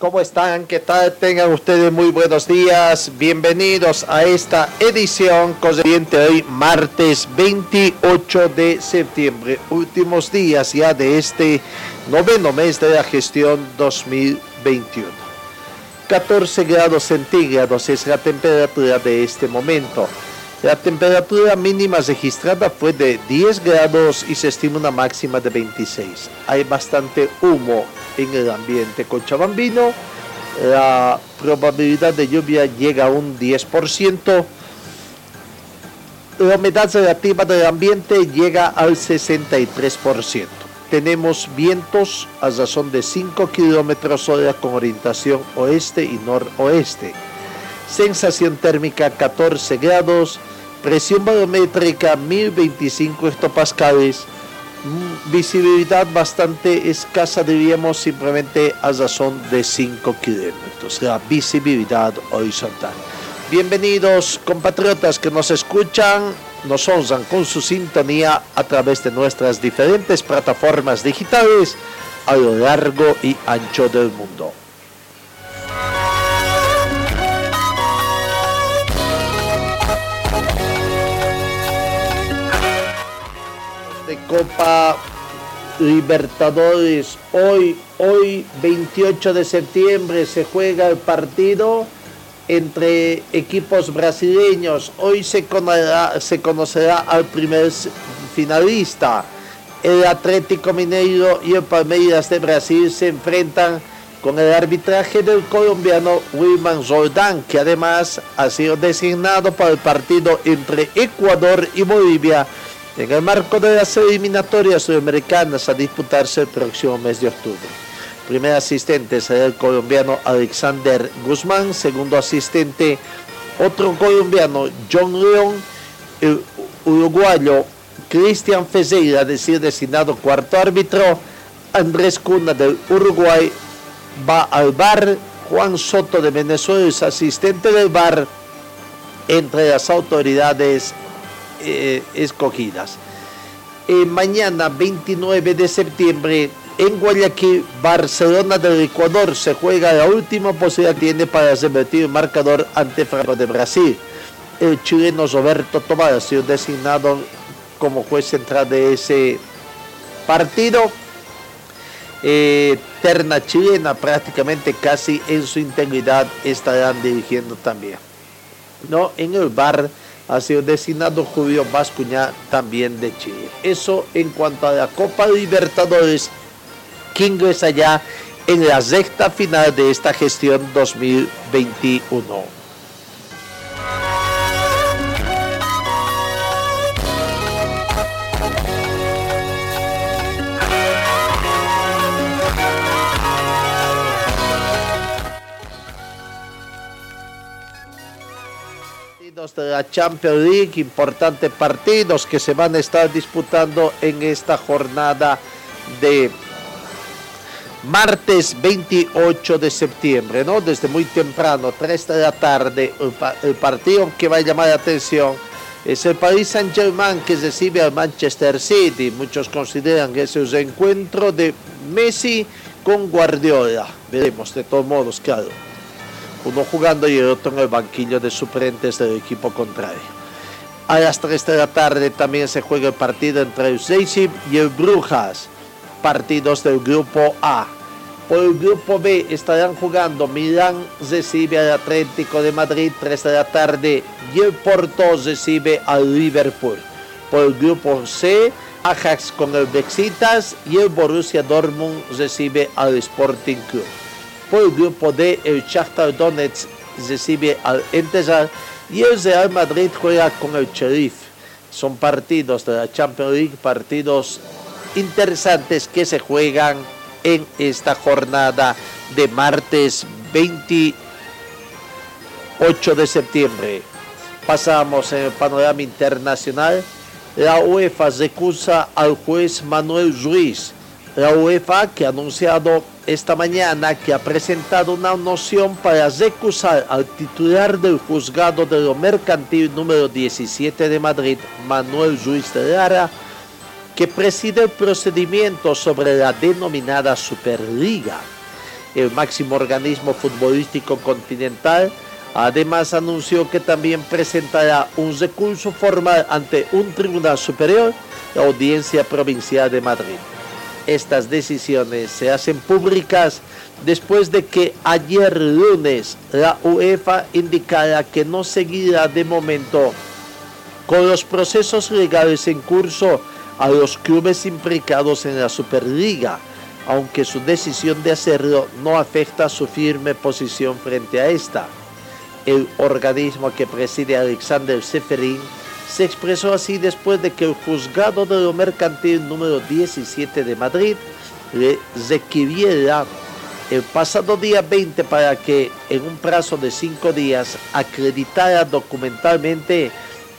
¿Cómo están? ¿Qué tal? Tengan ustedes muy buenos días. Bienvenidos a esta edición corriente hoy, martes 28 de septiembre, últimos días ya de este noveno mes de la gestión 2021. 14 grados centígrados es la temperatura de este momento. La temperatura mínima registrada fue de 10 grados y se estima una máxima de 26. Hay bastante humo en el ambiente cochabambino. La probabilidad de lluvia llega a un 10%. La humedad relativa del ambiente llega al 63%. Tenemos vientos a razón de 5 kilómetros hora con orientación oeste y noroeste. Sensación térmica 14 grados. Presión barométrica 1025 hectopascales. Mm, Visibilidad bastante escasa, diríamos simplemente a razón de 5 kilómetros. La visibilidad horizontal. Bienvenidos compatriotas que nos escuchan, nos honran con su sintonía a través de nuestras diferentes plataformas digitales a lo largo y ancho del mundo. Copa Libertadores. Hoy, hoy 28 de septiembre se juega el partido entre equipos brasileños. Hoy se conocerá, al primer finalista. El Atlético Mineiro y el Palmeiras de Brasil se enfrentan con el arbitraje del colombiano Wilman Roldán, que además ha sido designado para el partido entre Ecuador y Bolivia en el marco de las eliminatorias sudamericanas a disputarse el próximo mes de octubre. Primer asistente será el colombiano Alexander Guzmán, segundo asistente otro colombiano John León, el uruguayo Cristian Fezeira, decir designado cuarto árbitro, Andrés Cuna del Uruguay va al bar, Juan Soto de Venezuela es asistente del bar entre las autoridades eh, escogidas. Eh, mañana 29 de septiembre en Guayaquil, Barcelona del Ecuador se juega la última posibilidad que tiene para revertir el marcador ante Franco de Brasil. El chileno Roberto Tobar ha sido designado como juez central de ese partido. Eh, terna chilena prácticamente casi en su integridad estarán dirigiendo también. No, en el bar ha sido designado Julio Bascuña también de Chile. Eso en cuanto a la Copa Libertadores que ingresa en la recta final de esta gestión 2021. Partidos de la Champions League, importantes partidos que se van a estar disputando en esta jornada de martes 28 de septiembre, ¿no? Desde muy temprano, 3 de la tarde, el, pa- el partido que va a llamar la atención es el Paris Saint-Germain que recibe al Manchester City. Muchos consideran que es el reencuentro de Messi con Guardiola. Veremos, de todos modos, claro uno jugando y el otro en el banquillo de suplentes del equipo contrario. A las 3 de la tarde también se juega el partido entre el Leipzig y el Brujas, partidos del grupo A. Por el grupo B estarán jugando Milán recibe al Atlético de Madrid 3 de la tarde y el Porto recibe al Liverpool. Por el grupo C, Ajax con el Bexitas y el Borussia Dortmund recibe al Sporting Club. Por grupo D, el Shakhtar Donetsk recibe al Entezal y el Real Madrid juega con el Sheriff. Son partidos de la Champions League, partidos interesantes que se juegan en esta jornada de martes 28 de septiembre. Pasamos en el panorama internacional. La UEFA recusa al juez Manuel Ruiz. La UEFA que ha anunciado esta mañana que ha presentado una noción para recusar al titular del juzgado de lo mercantil número 17 de Madrid, Manuel Ruiz de Lara, que preside el procedimiento sobre la denominada Superliga. El máximo organismo futbolístico continental además anunció que también presentará un recurso formal ante un tribunal superior, la Audiencia Provincial de Madrid. Estas decisiones se hacen públicas después de que ayer lunes la UEFA indicara que no seguirá de momento con los procesos legales en curso a los clubes implicados en la Superliga, aunque su decisión de hacerlo no afecta su firme posición frente a esta. El organismo que preside Alexander Seferin se expresó así después de que el juzgado de lo mercantil número 17 de Madrid le requiriera el pasado día 20 para que en un plazo de cinco días acreditara documentalmente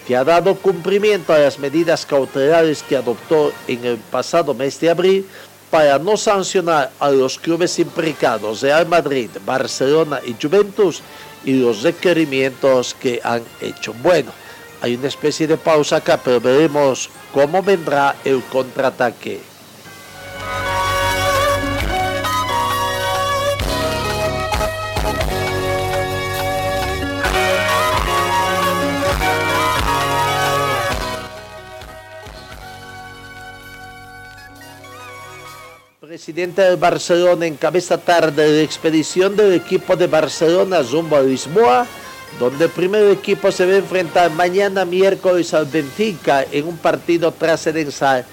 que ha dado cumplimiento a las medidas cautelares que adoptó en el pasado mes de abril para no sancionar a los clubes implicados Real Madrid, Barcelona y Juventus y los requerimientos que han hecho. Bueno, hay una especie de pausa acá, pero veremos cómo vendrá el contraataque. presidente del Barcelona encabeza tarde la expedición del equipo de Barcelona rumbo a Lisboa, donde el primer equipo se va a enfrentar mañana miércoles al Benfica en un partido trascendental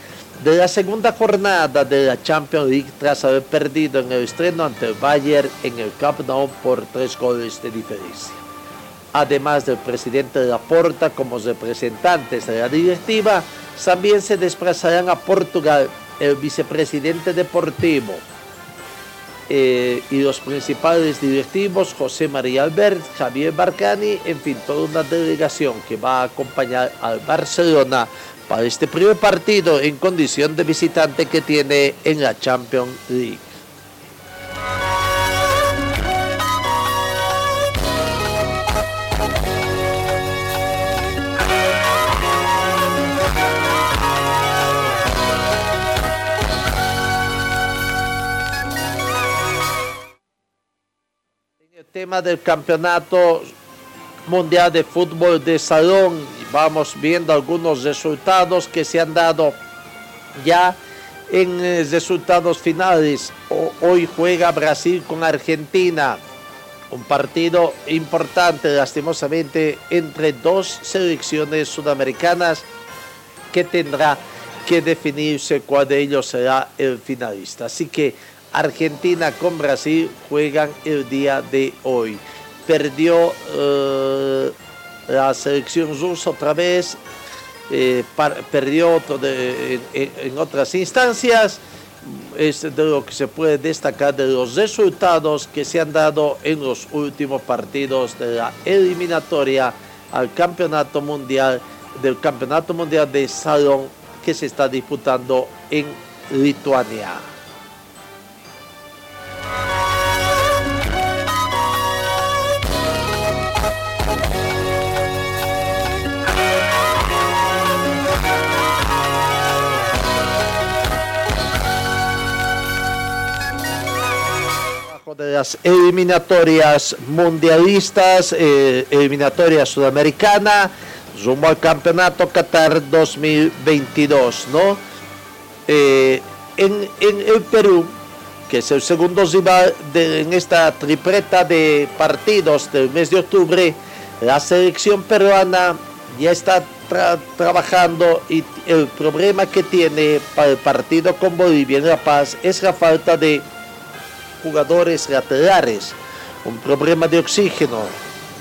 de la segunda jornada de la Champions League tras haber perdido en el estreno ante el Bayern en el Camp Nou por tres goles de diferencia. Además del presidente de la Porta como representantes de la directiva, también se desplazarán a Portugal el vicepresidente deportivo eh, y los principales directivos, José María Albert, Javier Barcani, en fin, toda una delegación que va a acompañar al Barcelona para este primer partido en condición de visitante que tiene en la Champions League. Tema del campeonato mundial de fútbol de salón. Vamos viendo algunos resultados que se han dado ya en eh, resultados finales. Hoy juega Brasil con Argentina. Un partido importante, lastimosamente, entre dos selecciones sudamericanas que tendrá que definirse cuál de ellos será el finalista. Así que Argentina con Brasil juegan el día de hoy. Perdió eh, la selección rusa otra vez, eh, perdió en, otras instancias. Es de lo que se puede destacar de los resultados que se han dado en los últimos partidos de la eliminatoria al campeonato mundial del campeonato mundial de salón que se está disputando en Lituania. De las eliminatorias mundialistas, eh, eliminatoria sudamericana, rumbo al campeonato Qatar 2022, ¿no? Eh, en, el Perú, que es el segundo rival en esta tripleta de partidos del mes de octubre, la selección peruana ya está trabajando y el problema que tiene para el partido con Bolivia en La Paz es la falta de jugadores laterales, un problema de oxígeno.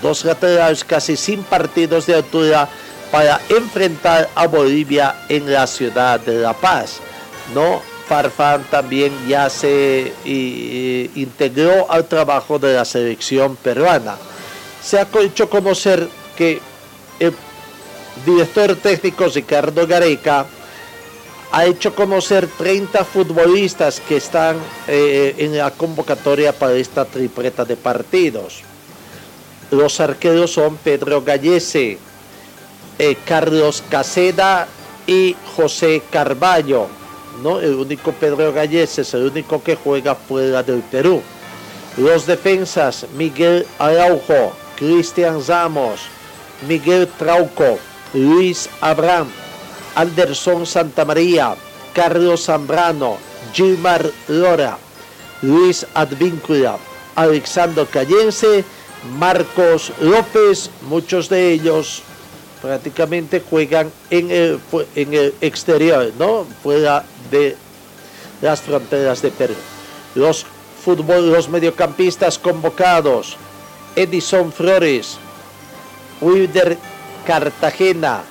dos laterales casi sin partidos de altura para enfrentar a Bolivia en la ciudad de La Paz. ¿no? Farfán también ya se integró al trabajo de la selección peruana. Se ha hecho conocer que el director técnico Ricardo Gareca ha hecho conocer 30 futbolistas que están eh, en la convocatoria para esta tripleta de partidos. Los arqueros son Pedro Gallese, eh, Carlos Caseda y José Carballo. ¿no? El único Pedro Gallese es el único que juega fuera del Perú. Los defensas, Miguel Araujo, Cristian Ramos, Miguel Trauco, Luis Abraham, Anderson Santamaría, Carlos Zambrano, Gilmar Lora, Luis Advíncula, Alexander Callense, Marcos López, muchos de ellos prácticamente juegan en el, en el exterior, ¿no? Fuera de las fronteras de Perú. Los, fútbol, los mediocampistas convocados, Edison Flores, Wilder Cartagena,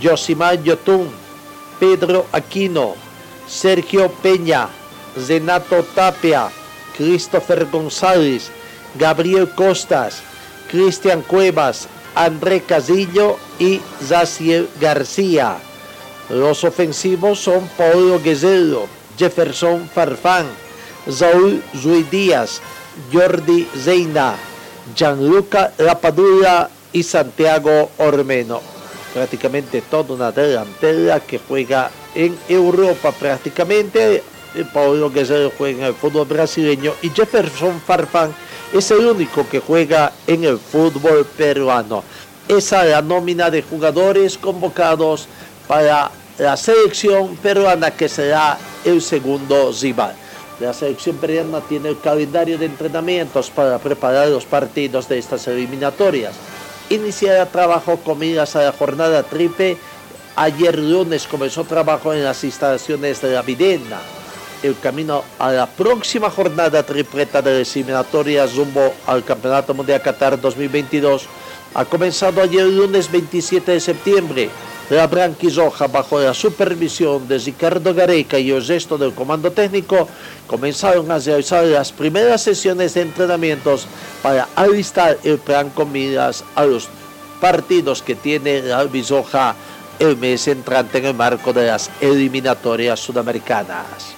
Josimar Yotun, Pedro Aquino, Sergio Peña, Zenato Tapia, Christopher González, Gabriel Costas, Cristian Cuevas, André Casillo y Zaciel García. Los ofensivos son Paulo Guerrero, Jefferson Farfán, Saúl Zui Díaz, Jordi Zeina, Gianluca Lapadura y Santiago Ormeno. Prácticamente toda una delantera que juega en Europa prácticamente. Paulo Guerrero juega en el fútbol brasileño y Jefferson Farfán es el único que juega en el fútbol peruano. Esa es la nómina de jugadores convocados para la selección peruana que será el segundo rival. La selección peruana tiene el calendario de entrenamientos para preparar los partidos de estas eliminatorias. Iniciará trabajo con miras a la jornada triple. Ayer lunes comenzó trabajo en las instalaciones de la Videna el camino a la próxima jornada tripleta de eliminatorias rumbo al Campeonato Mundial Qatar 2022 ha comenzado ayer lunes 27 de septiembre. La Branquisoja, bajo la supervisión de Ricardo Gareca y el resto del comando técnico, comenzaron a realizar las primeras sesiones de entrenamientos para alistar el plan con miras a los partidos que tiene la Bisoja el mes entrante en el marco de las eliminatorias sudamericanas.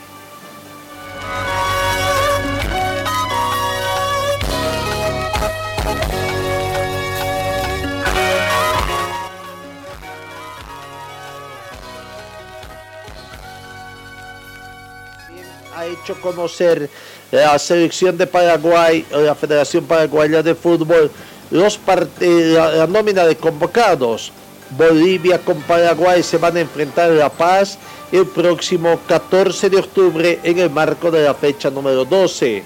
Hecho conocer la selección de Paraguay, la Federación Paraguaya de Fútbol, los la, nómina de convocados. Bolivia con Paraguay se van a enfrentar en La Paz el próximo 14 de octubre en el marco de la fecha número 12.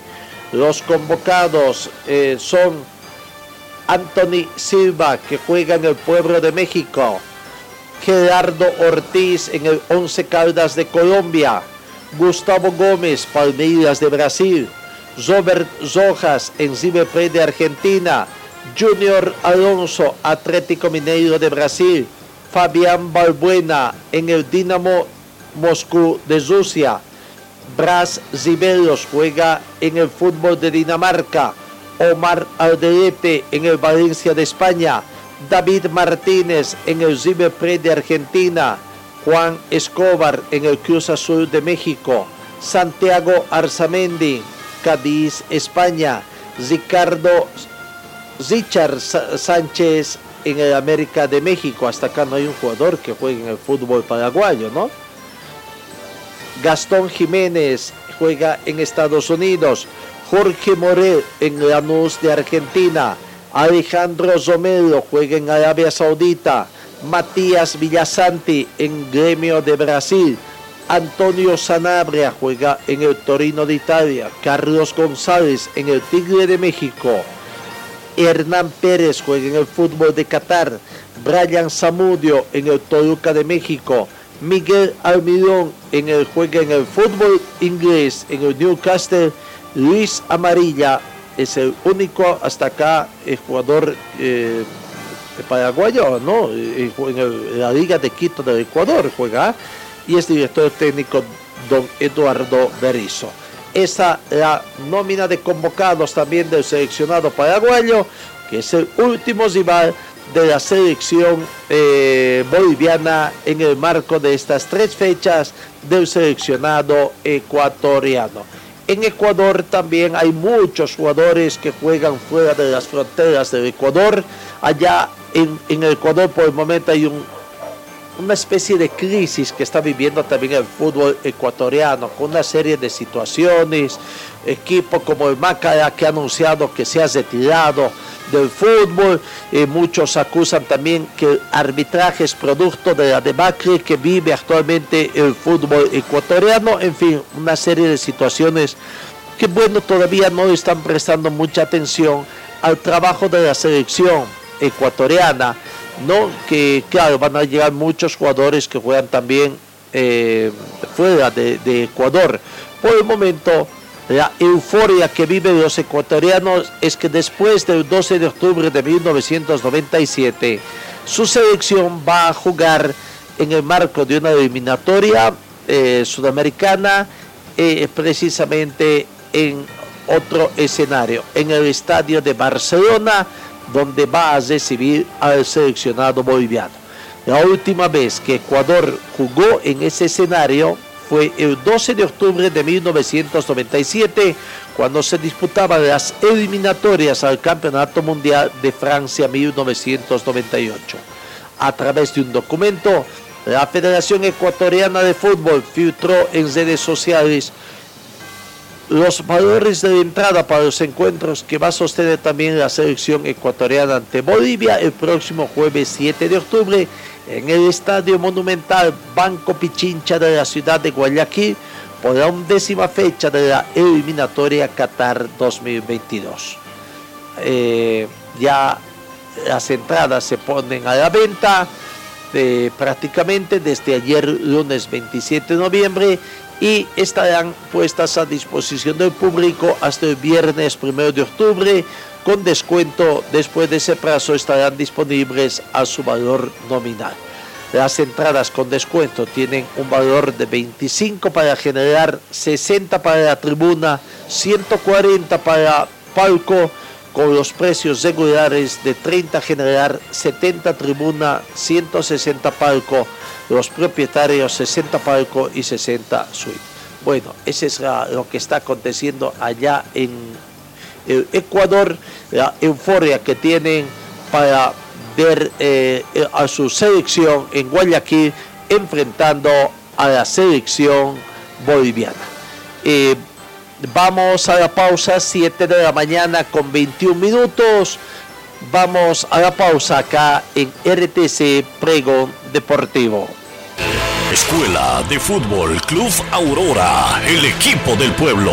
Los convocados eh, son Anthony Silva, que juega en el Pueblo de México, Gerardo Ortiz en el Once Caldas de Colombia, Gustavo Gómez, Palmeiras de Brasil, Robert Rojas en River de Argentina, Junior Alonso, Atlético Mineiro de Brasil, Fabián Balbuena en el Dinamo Moscú de Rusia, Bras Riberos juega en el fútbol de Dinamarca, Omar Aldelepe en el Valencia de España, David Martínez en el River de Argentina, Juan Escobar en el Cruz Azul de México, Santiago Arzamendi, Cádiz, España, Ricardo Richard Sánchez en el América de México. Hasta acá no hay un jugador que juegue en el fútbol paraguayo, ¿no? Gastón Jiménez juega en Estados Unidos. Jorge Morel en Lanús de Argentina. Alejandro Romero juega en Arabia Saudita. Matías Villasanti en Gremio de Brasil. Antonio Sanabria juega en el Torino de Italia. Carlos González en el Tigre de México. Hernán Pérez juega en el fútbol de Qatar. Brian Zamudio en el Toluca de México. Miguel Almirón juega en el fútbol inglés en el Newcastle. Luis Amarilla es el único hasta acá el jugador eh, paraguayo, ¿no? En, la Liga de Quito del Ecuador juega y es director técnico don Eduardo Berizzo. Esa la nómina de convocados también del seleccionado paraguayo, que es el último rival de la selección eh, boliviana en el marco de estas tres fechas del seleccionado ecuatoriano. En Ecuador también hay muchos jugadores que juegan fuera de las fronteras del Ecuador. Allá en, en Ecuador por el momento hay un, una especie de crisis que está viviendo también el fútbol ecuatoriano, con una serie de situaciones, equipo como el Macara que ha anunciado que se ha retirado del fútbol, eh, muchos acusan también que el arbitraje es producto de la debacle que vive actualmente el fútbol ecuatoriano, en fin, una serie de situaciones que bueno, todavía no están prestando mucha atención al trabajo de la selección ecuatoriana no que claro van a llegar muchos jugadores que juegan también eh, fuera de, Ecuador. Por el momento la euforia que viven los ecuatorianos es que después del 12 de octubre de 1997 su selección va a jugar en el marco de una eliminatoria eh, sudamericana eh, precisamente en otro escenario en el estadio de Barcelona donde va a recibir al seleccionado boliviano. La última vez que Ecuador jugó en ese escenario fue el 12 de octubre de 1997, cuando se disputaban las eliminatorias al Campeonato Mundial de Francia 1998. A través de un documento, la Federación Ecuatoriana de Fútbol filtró en redes sociales los valores de entrada para los encuentros que va a sostener también la selección ecuatoriana ante Bolivia el próximo jueves 7 de octubre en el Estadio Monumental Banco Pichincha de la ciudad de Guayaquil por la undécima fecha de la eliminatoria Qatar 2022. Eh, ya las entradas se ponen a la venta eh, prácticamente desde ayer lunes 27 de noviembre y estarán puestas a disposición del público hasta el viernes 1 de octubre. Con descuento después de ese plazo estarán disponibles a su valor nominal. Las entradas con descuento tienen un valor de 25 para generar, 60 para la tribuna, 140 para palco, con los precios regulares de 30 generar, 70 tribuna, 160 palco los propietarios 60 palco y 60 suite. Bueno, ese es lo que está aconteciendo allá en Ecuador, la euforia que tienen para ver eh, a su selección en Guayaquil enfrentando a la selección boliviana. Eh, vamos a la pausa, 7 de la mañana con 21 minutos. Vamos a la pausa acá en RTC Prego Deportivo. Escuela de Fútbol Club Aurora, el equipo del pueblo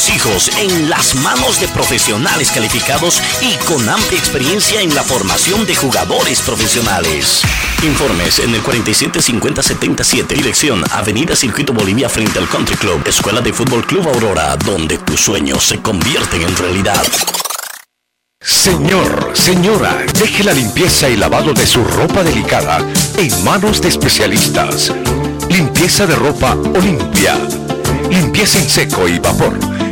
hijos en las manos de profesionales calificados y con amplia experiencia en la formación de jugadores profesionales. Informes en el 475077, dirección Avenida Circuito Bolivia frente al Country Club, Escuela de Fútbol Club Aurora, donde tus sueños se convierten en realidad. Señor, señora, deje la limpieza y lavado de su ropa delicada en manos de especialistas. Limpieza de ropa Olimpia limpieza en seco y vapor,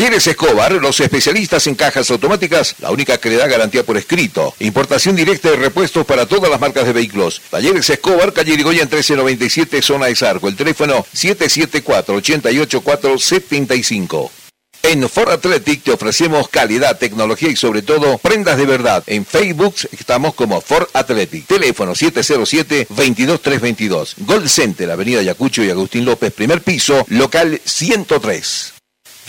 Talleres Escobar, los especialistas en cajas automáticas, la única que le da garantía por escrito. Importación directa de repuestos para todas las marcas de vehículos. Talleres Escobar, calle Irigoyen 1397, zona de Zarco. El teléfono 774-88475. En Ford Athletic te ofrecemos calidad, tecnología y sobre todo prendas de verdad. En Facebook estamos como Ford Athletic. Teléfono 707-22322. Gold Center, Avenida Yacucho y Agustín López, primer piso, local 103.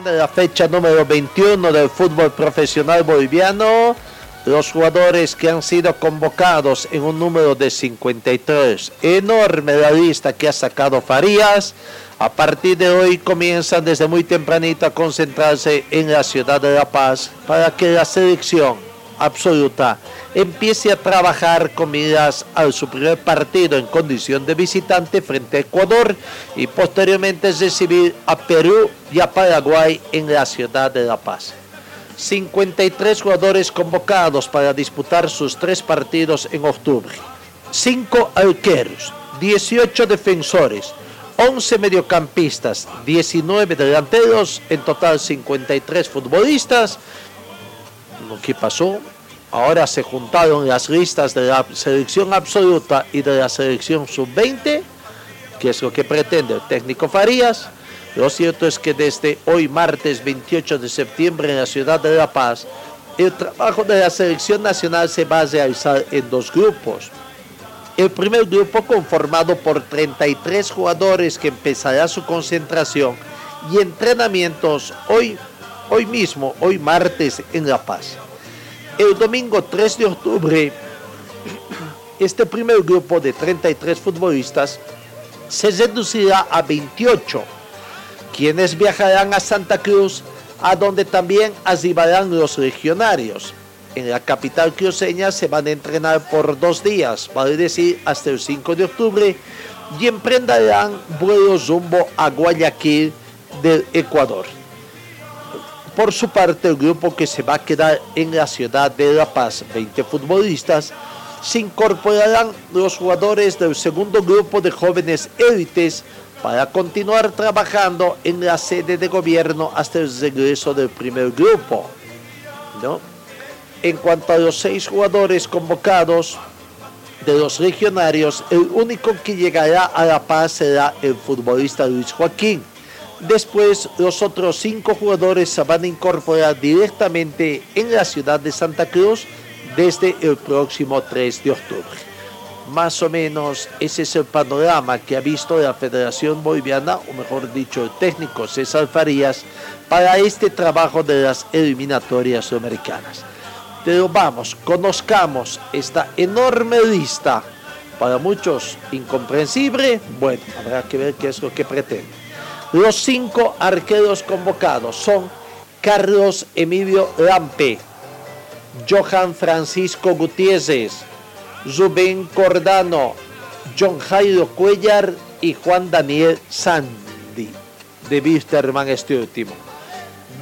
1114. de la fecha número 21 del fútbol profesional boliviano. Los jugadores que han sido convocados en un número de 53. Enorme la lista que ha sacado Farías. A partir de hoy comienzan desde muy tempranito a concentrarse en la ciudad de La Paz para que la selección absoluta empiece a trabajar con miras a su primer partido en condición de visitante frente a Ecuador y posteriormente recibir a Perú y a Paraguay en la ciudad de La Paz. 53 jugadores convocados para disputar sus tres partidos en octubre. 5 arqueros, 18 defensores, 11 mediocampistas, 19 delanteros, en total 53 futbolistas. ¿Qué pasó? Ahora se juntaron las listas de la selección absoluta y de la selección sub-20, que es lo que pretende el técnico Farías. Lo cierto es que desde hoy, martes 28 de septiembre, en la ciudad de La Paz, el trabajo de la selección nacional se va a realizar en dos grupos. El primer grupo conformado por 33 jugadores que empezará su concentración y entrenamientos hoy, hoy mismo, hoy martes en La Paz. El domingo 3 de octubre, este primer grupo de 33 futbolistas se reducirá a 28, quienes viajarán a Santa Cruz, a donde también arribarán los legionarios. En la capital cruceña se van a entrenar por dos días, vale decir, hasta el 5 de octubre, y emprenderán vuelos rumbo a Guayaquil del Ecuador. Por su parte, el grupo que se va a quedar en la ciudad de La Paz, 20 futbolistas, se incorporarán los jugadores del segundo grupo de jóvenes élites para continuar trabajando en la sede de gobierno hasta el regreso del primer grupo. En cuanto a los seis jugadores convocados de los regionarios, el único que llegará a La Paz será el futbolista Luis Joaquín Después, los otros cinco jugadores se van a incorporar directamente en la ciudad de Santa Cruz desde el próximo 3 de octubre. Más o menos ese es el panorama que ha visto la Federación Boliviana, o mejor dicho, el técnico César Farías, para este trabajo de las eliminatorias sudamericanas. Pero vamos, conozcamos esta enorme lista, para muchos incomprensible, bueno, habrá que ver qué es lo que pretende. Los cinco arqueros convocados son Carlos Emilio Lampe, Johan Francisco Gutiérrez, Rubén Cordano, John Jairo Cuellar y Juan Daniel Sandy. De Wisterman este último.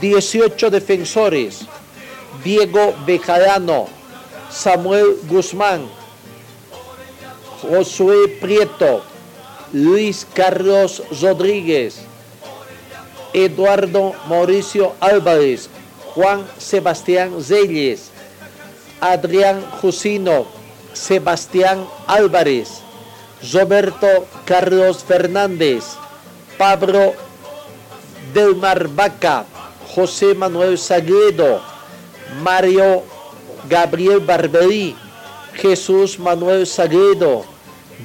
18 defensores. Diego Bejarano, Samuel Guzmán, Josué Prieto, Luis Carlos Rodríguez, Eduardo Mauricio Álvarez, Juan Sebastián Zelles, Adrián Jusino, Sebastián Álvarez, Roberto Carlos Fernández, Pablo Delmar Vaca, José Manuel Sagredo, Mario Gabriel Barberí, Jesús Manuel Sagredo,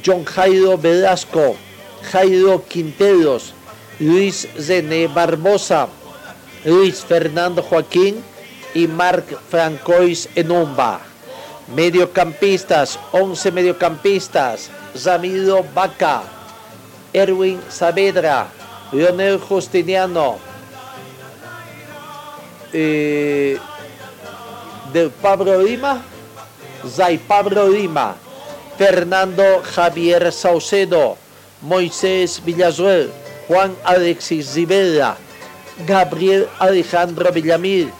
John Jairo Velasco, Jairo Quinteros, Luis René Barbosa, Luis Fernando Joaquín y Marc Francois Enumba. Mediocampistas, 11 mediocampistas, Ramiro Vaca, Erwin Saavedra, Leonel Justiniano, eh, del Pablo Lima, Zay Pablo Lima, Fernando Javier Saucedo, Moisés Villazuel, Juan Alexis Zibella, Gabriel Alejandro Villamil,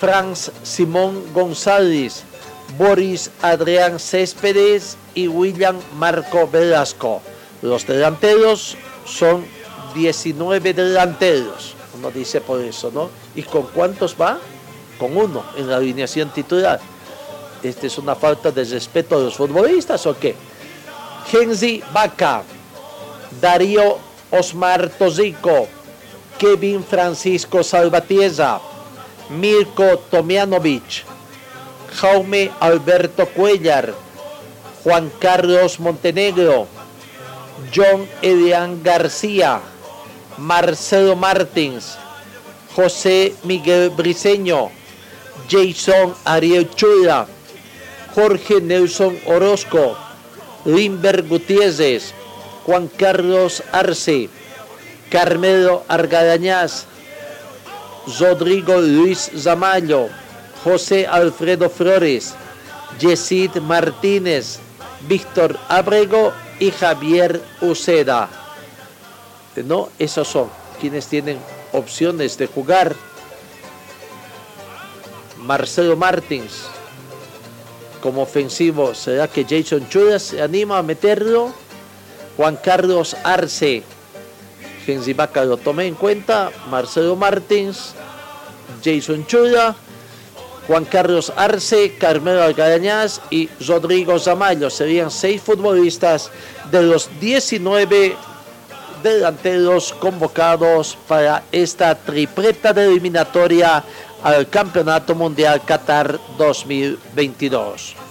Franz Simón González, Boris Adrián Céspedes y William Marco Velasco. Los delanteros son 19 delanteros. Uno dice por eso, ¿no? ¿Y con cuántos va? Con uno en la alineación titular. ¿Esta es una falta de respeto a los futbolistas o qué? Genzi Vaca, Darío Osmar Tozico, Kevin Francisco Salvatierra, Mirko Tomianovic, Jaume Alberto Cuellar, Juan Carlos Montenegro, John Elian García, Marcelo Martins, José Miguel Briceño, Jason Ariel Chula, Jorge Nelson Orozco, Limber Gutiérrez, Juan Carlos Arce, Carmelo Argadañaz, Rodrigo Luis Zamallo, José Alfredo Flores, Yesid Martínez, Víctor Abrego y Javier Uceda. ¿No? Esos son quienes tienen opciones de jugar. Marcelo Martins como ofensivo. ¿Será que Jason Chudas se anima a meterlo? Juan Carlos Arce. Genzibaca lo tomé en cuenta. Marcelo Martins. Jason Chuda. Juan Carlos Arce, Carmelo Algarañaz y Rodrigo Zamallo. Serían seis futbolistas de los 19 delanteros convocados para esta tripleta de eliminatoria al Campeonato Mundial Qatar 2022.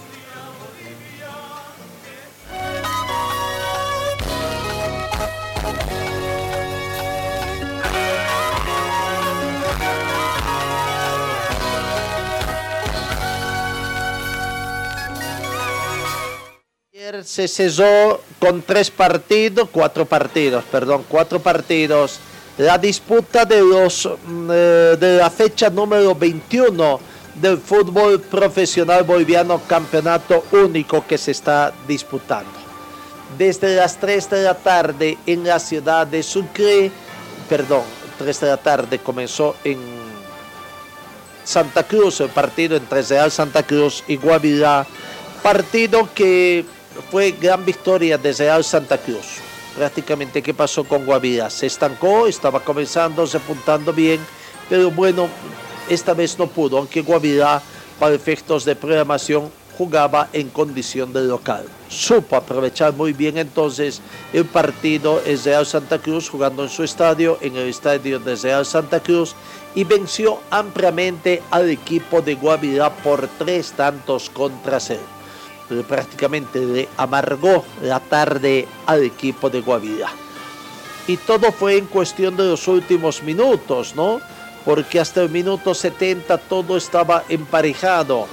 Se cesó con tres partidos, cuatro partidos, perdón, cuatro partidos. La disputa de los mm, eh, de la fecha número 21 del fútbol profesional boliviano, campeonato único que se está disputando. Desde las 3 de la tarde en la ciudad de Sucre, perdón, 3 de la tarde comenzó en Santa Cruz el partido entre Real Santa Cruz y Guavirá, partido que fue gran victoria de Real Santa Cruz. Prácticamente, ¿qué pasó con Guavirá? Se estancó, estaba comenzando, se apuntando bien, pero bueno, esta vez no pudo, aunque Guavirá, para efectos de programación, jugaba en condición de local. Supo aprovechar muy bien entonces el partido en Real Santa Cruz, jugando en su estadio, en el estadio de Real Santa Cruz, y venció ampliamente al equipo de Guavirá por tres tantos contra cero prácticamente le amargó la tarde al equipo de Guavirá. Y todo fue en cuestión de los últimos minutos, ¿no? Porque hasta el minuto 70 todo estaba emparejado.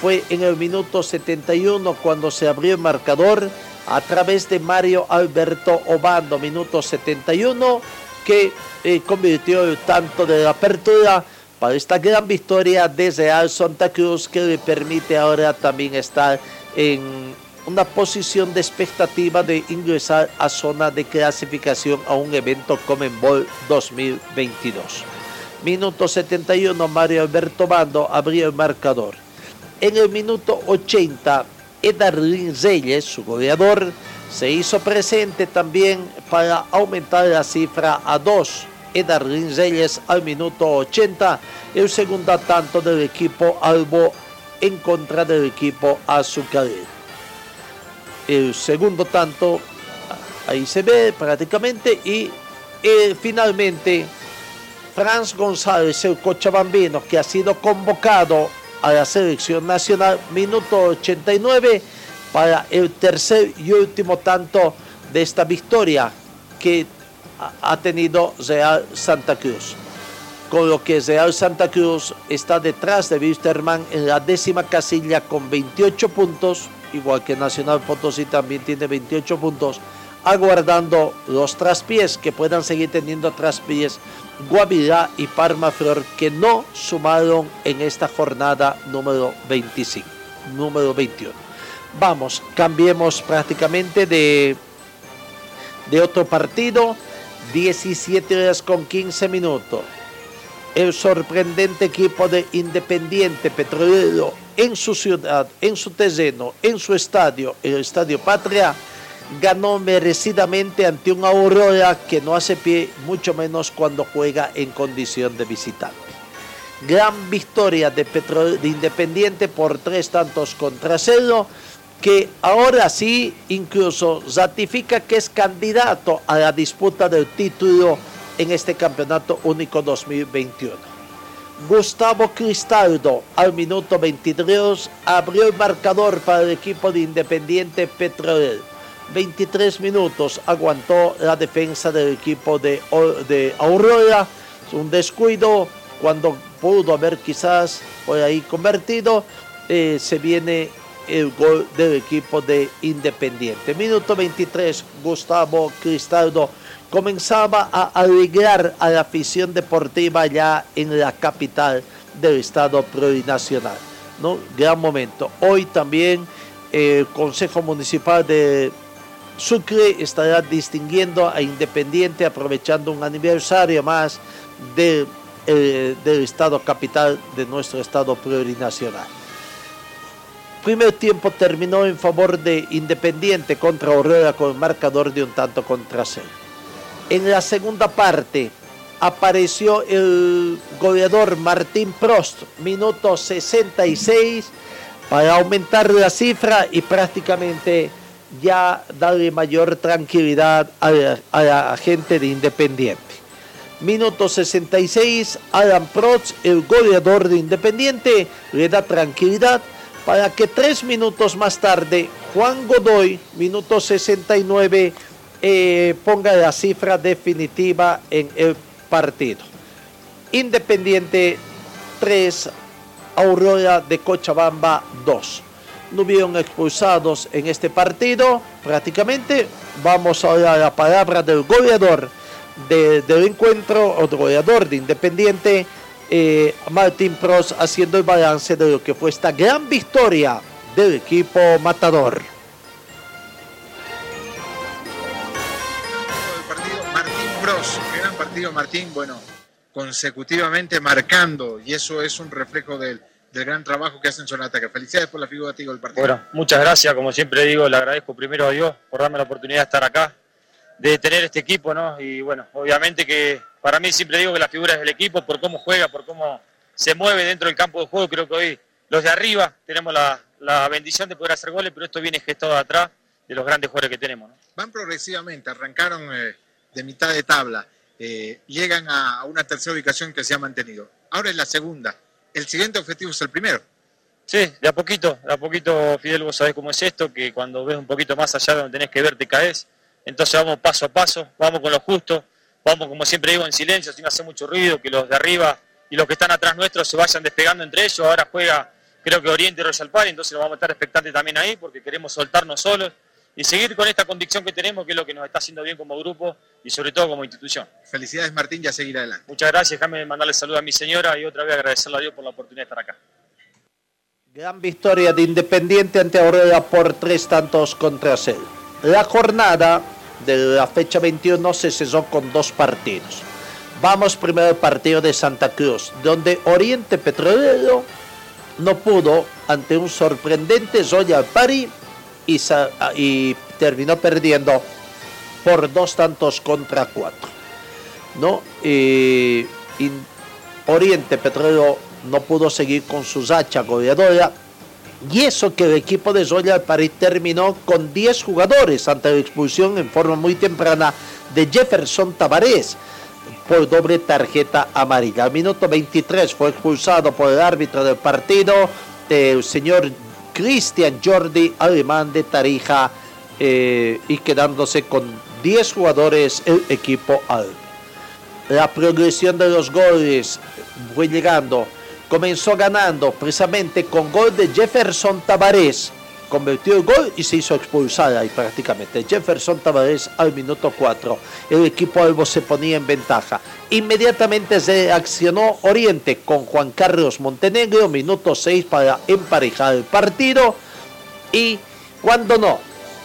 Fue en el minuto 71 cuando se abrió el marcador a través de Mario Alberto Obando, minuto 71, que eh, convirtió el tanto de la apertura para esta gran victoria de Real Santa Cruz que le permite ahora también estar en una posición de expectativa de ingresar a zona de clasificación a un evento Comenbol 2022. Minuto 71, Mario Alberto Bando abrió el marcador. En el minuto 80, Edarlin Reyes, su goleador, se hizo presente también para aumentar la cifra a 2. Edarlin Reyes al minuto 80, el segundo tanto del equipo Albo en contra del equipo azucarero. El segundo tanto, ahí se ve prácticamente, y eh, finalmente Franz González, el cochabambino, que ha sido convocado a la selección nacional, minuto 89, para el tercer y último tanto de esta victoria que ha tenido Real Santa Cruz con lo que Real Santa Cruz está detrás de Wisterman en la décima casilla con 28 puntos, igual que Nacional Potosí también tiene 28 puntos, aguardando los traspiés que puedan seguir teniendo traspiés Guavirá y Parma Flor que no sumaron en esta jornada número 25, número 21. Vamos, cambiemos prácticamente de, de otro partido. 17 horas con 15 minutos. El sorprendente equipo de Independiente Petrolero en su ciudad, en su terreno, en su estadio, el Estadio Patria, ganó merecidamente ante un Aurora que no hace pie, mucho menos cuando juega en condición de visitante. Gran victoria de, de Independiente por tres tantos contra cero, que ahora sí incluso ratifica que es candidato a la disputa del título en este campeonato único 2021. Gustavo Cristaldo al minuto 22 abrió el marcador para el equipo de Independiente Petrolero 23 minutos aguantó la defensa del equipo de, de Aurora. Un descuido cuando pudo haber quizás por ahí convertido. Eh, se viene el gol del equipo de Independiente. Minuto 23, Gustavo Cristaldo comenzaba a alegrar a la afición deportiva ya en la capital del estado plurinacional. ¿no? Gran momento. Hoy también el Consejo Municipal de Sucre estará distinguiendo a Independiente aprovechando un aniversario más de, eh, del estado capital de nuestro estado plurinacional. Primer tiempo terminó en favor de Independiente contra Aurora con el marcador de un tanto contra cero. En la segunda parte apareció el goleador Martín Prost, minuto 66, para aumentar la cifra y prácticamente ya darle mayor tranquilidad a la, gente de Independiente. Minuto 66, Alan Protz, el goleador de Independiente, le da tranquilidad para que tres minutos más tarde Juan Godoy, minuto 69, ponga la cifra definitiva en el partido. Independiente 3, Aurora de Cochabamba 2 no hubieron expulsados en este partido prácticamente. Vamos ahora a la palabra del goleador del encuentro, o goleador de Independiente, eh, Martín Pros, haciendo el balance de lo que fue esta gran victoria del equipo matador. Martín, bueno, consecutivamente marcando, y eso es un reflejo del del gran trabajo que hacen en ataque. Felicidades por la figura del partido. Bueno, muchas gracias. Como siempre digo, le agradezzo primero a Dios por darme la oportunidad de estar acá, de tener este equipo, ¿no? Y bueno, obviamente que para mí siempre digo que la figura es el equipo, por cómo juega, por cómo se mueve dentro del campo de juego. Creo que hoy los de arriba tenemos la, bendición de poder hacer goles, pero esto viene gestado de atrás de los grandes jugadores que tenemos. Van progresivamente, arrancaron eh, de mitad de tabla, eh, llegan a una tercera ubicación que se ha mantenido. Ahora es la segunda el siguiente objetivo es el primero. Sí, de a poquito, de poquito, Fidel, vos sabés cómo es esto, que cuando ves un poquito más allá de donde tenés que ver te caes. Entonces vamos paso a paso, vamos con lo justo, vamos como siempre digo en silencio, sin hacer mucho ruido, que los de arriba y los que están atrás nuestros se vayan despegando entre ellos. Ahora juega creo que Oriente y Royal Party, entonces nos vamos a estar expectantes también ahí porque queremos soltarnos solos y seguir con esta convicción que tenemos, que es lo que nos está haciendo bien como grupo y sobre todo como institución. Felicidades Martín y a seguir adelante. Muchas gracias, déjame mandarle saludos a mi señora y otra vez agradecerle a Dios por la oportunidad de estar acá. Gran victoria de Independiente ante Aurora por tres tantos contra cero. La jornada de la fecha 21 se cesó con dos partidos. Vamos primero al partido de Santa Cruz, donde Oriente Petrolero no pudo ante un sorprendente Zoya Pari y, terminó perdiendo por dos tantos contra cuatro. ¿no? Oriente Petrolero no pudo seguir con su hacha goleadora. Y eso que el equipo de Zoya París terminó con 10 jugadores ante la expulsión en forma muy temprana de Jefferson Tavares por doble tarjeta amarilla. Al minuto 23 fue expulsado por el árbitro del partido, el señor Cristian Jordi, alemán de Tarija, eh, y quedándose con 10 jugadores el equipo al. La progresión de los goles fue llegando. Comenzó ganando precisamente con gol de Jefferson Tavares convirtió el gol y se hizo expulsar ahí prácticamente. Jefferson Tavares al minuto 4. El equipo Albo se ponía en ventaja. Inmediatamente se accionó Oriente con Juan Carlos Montenegro, minuto 6 para emparejar el partido. Y cuando no,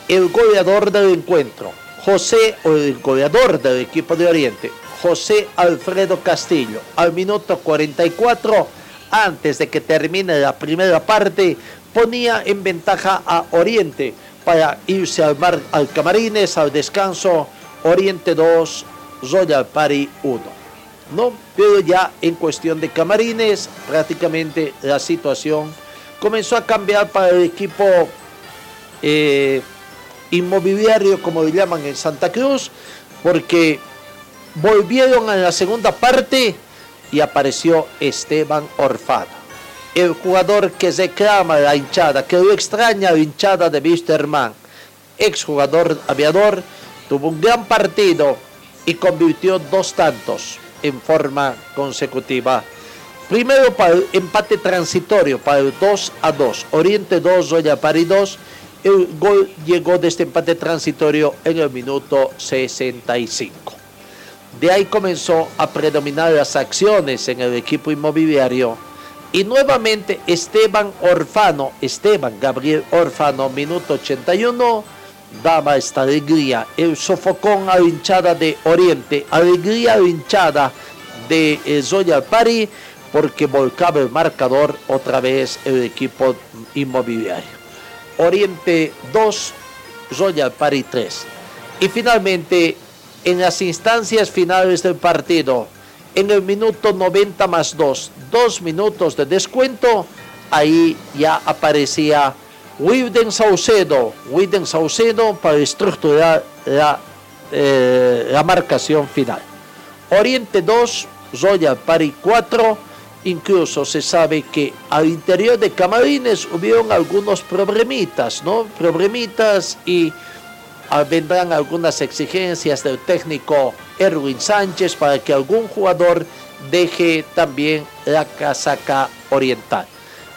el goleador del encuentro, José, o el goleador del equipo de Oriente, José Alfredo Castillo, al minuto 44, antes de que termine la primera parte, ponía en ventaja a Oriente para irse al, mar, al Camarines, al descanso, Oriente 2, Royal Party 1. ¿no? Pero ya en cuestión de Camarines, prácticamente la situación comenzó a cambiar para el equipo eh, inmobiliario, como le llaman en Santa Cruz, porque volvieron a la segunda parte y apareció Esteban Orfano el jugador que reclama la hinchada, que lo extraña la hinchada de Wisterman, exjugador aviador, tuvo un gran partido y convirtió dos tantos en forma consecutiva. Primero para el empate transitorio, para el 2 a 2. Oriente 2, Royal Pari 2. El gol llegó de este empate transitorio en el minuto 65. De ahí comenzó a predominar las acciones en el equipo inmobiliario y nuevamente Esteban Orfano, Esteban Gabriel Orfano, minuto 81, daba esta alegría. El sofocón a hinchada de Oriente, alegría a hinchada de eh, Zoya Pari, porque volcaba el marcador otra vez el equipo inmobiliario. Oriente 2, Royal Pari 3. Y finalmente, en las instancias finales del partido, en el minuto 90 más 2, dos minutos de descuento, ahí ya aparecía Wilden Saucedo, Wilden Saucedo para estructurar la, eh, la marcación final. Oriente 2, Royal Pari 4, incluso se sabe que al interior de Camarines hubieron algunos problemitas, ¿no? Problemitas y vendrán algunas exigencias del técnico Erwin Sánchez para que algún jugador deje también la casaca oriental.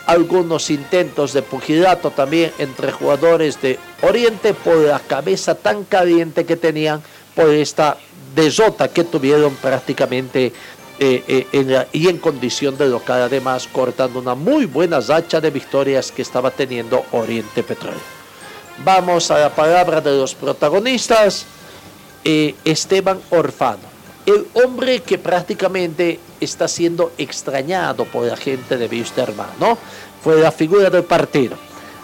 Algunos intentos de pugilato también entre jugadores de Oriente por la cabeza tan caliente que tenían por esta desota que tuvieron prácticamente eh, eh, y en condición de local, además cortando una muy buena racha de victorias que estaba teniendo Oriente Petróleo. Vamos a la palabra de los protagonistas. Eh, Esteban Orfano, el hombre que prácticamente está siendo extrañado por la gente de Wisterman, ¿no? Fue la figura del partido.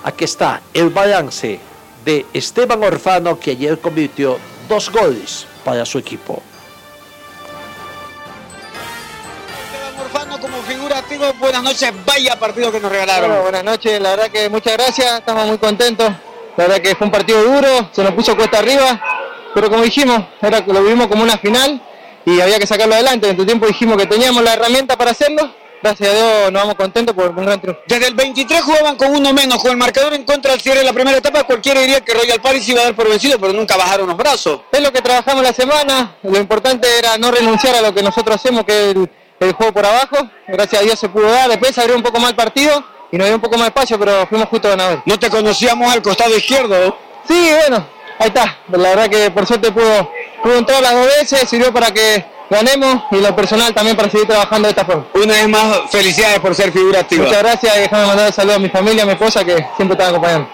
Aquí está el balance de Esteban Orfano que ayer convirtió dos goles para su equipo. Esteban Orfano como figura activa, buenas noches, vaya partido que nos regalaron. buenas noches, la verdad que muchas gracias, estamos muy contentos. La verdad que fue un partido duro, se nos puso cuesta arriba, pero como dijimos, era, lo vimos como una final y había que sacarlo adelante. En tu tiempo dijimos que teníamos la herramienta para hacerlo. Gracias a Dios nos vamos contentos por un gran triunfo. Desde el 23 jugaban con uno menos, con el marcador en contra al cierre de la primera etapa. Cualquiera diría que Royal Paris iba a dar por vencido, pero nunca bajaron los brazos. Es lo que trabajamos la semana. Lo importante era no renunciar a lo que nosotros hacemos, que es el, el juego por abajo. Gracias a Dios se pudo dar. Después abrió un poco más el partido y nos dio un poco más de espacio, pero fuimos justo ganadores. No te conocíamos al costado izquierdo. Sí, bueno, ahí está. La verdad que por suerte pudo, pudo entrar las dos veces, sirvió para que ganemos y lo personal también para seguir trabajando de esta forma. Una vez más, felicidades por ser figura activa. Muchas gracias y déjame mandar un saludo a mi familia, a mi esposa que siempre están acompañando.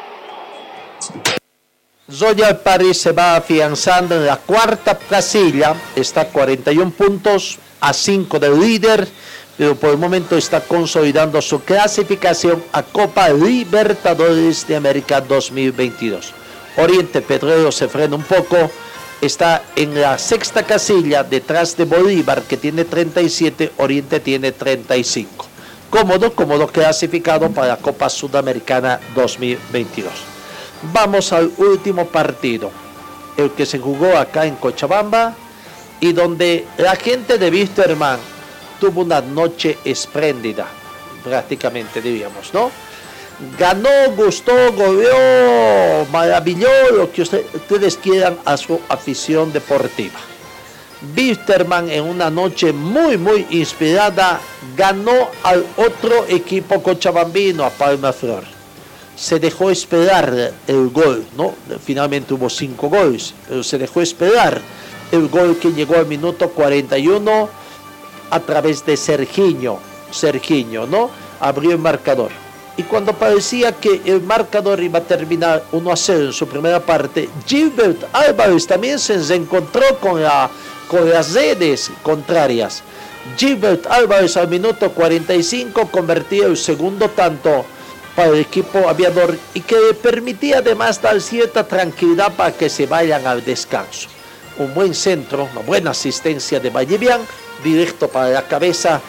Royal Paris se va afianzando en la cuarta casilla, está a 41 puntos, a 5 del líder, pero por el momento está consolidando su clasificación a Copa Libertadores de América 2022. Oriente Petróleo se frena un poco, está en la sexta casilla detrás de Bolívar que tiene 37, Oriente tiene 35. Cómodo, cómodo clasificado para la Copa Sudamericana 2022. Vamos al último partido, el que se jugó acá en Cochabamba y donde la gente de Wisterman tuvo una noche espléndida, prácticamente diríamos, ¿no? ganó, gustó, goleó, maravilló, lo que usted- ustedes quieran a su afición deportiva. Wisterman en una noche muy, muy inspirada ganó al otro equipo cochabambino, a Palma Flor. se dejó esperar el gol, ¿no? Finalmente hubo cinco goles, pero se dejó esperar el gol que llegó al minuto 41 a través de Sergiño, Sergiño, ¿no? Abrió el marcador. Y cuando parecía que el marcador iba a terminar 1 a 0 en su primera parte, Gilbert Álvarez también se encontró con, la, con las redes contrarias. Gilbert Álvarez al minuto 45 convertía el segundo tanto para el equipo aviador y que permitía además dar cierta tranquilidad para que se vayan al descanso. Un buen centro, una buena asistencia de Vallevian, directo para la cabeza,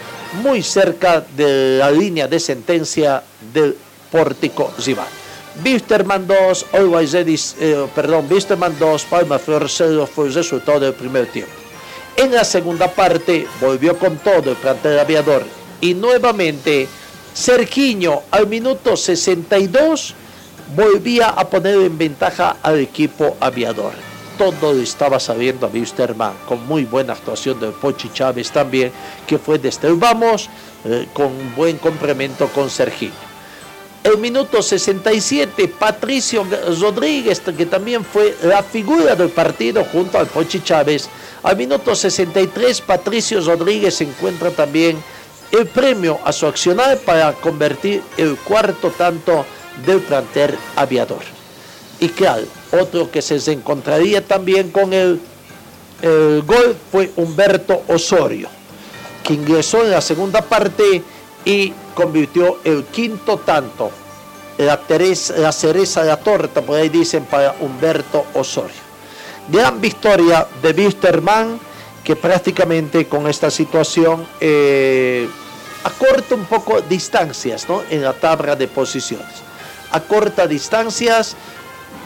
muy cerca de la línea de sentencia del pórtico rival. Wisterman 2, Always 2, Palma Flor 0 fue el resultado del primer tiempo. En la segunda parte volvió con todo el plantel aviador y nuevamente Sergiño al minuto 62 volvía a poner en ventaja al equipo aviador. Todo estaba sabiendo a Wisterman, con muy buena actuación de Pochi Chávez también, que fue desde el vamos eh, con buen complemento con Sergiño. El minuto 67, Patricio Rodríguez, que también fue la figura del partido junto al Pochi Chávez. Al minuto 63, Patricio Rodríguez encuentra también el premio a su accionar para convertir el cuarto tanto del planter aviador. Y claro, otro que se encontraría también con el, gol fue Humberto Osorio, que ingresó en la segunda parte y convirtió el quinto tanto, la, la cereza de la torta, por ahí dicen, para Humberto Osorio. Gran victoria de Wisterman, que prácticamente con esta situación eh, acorta un poco distancias ¿no? en la tabla de posiciones. Acorta distancias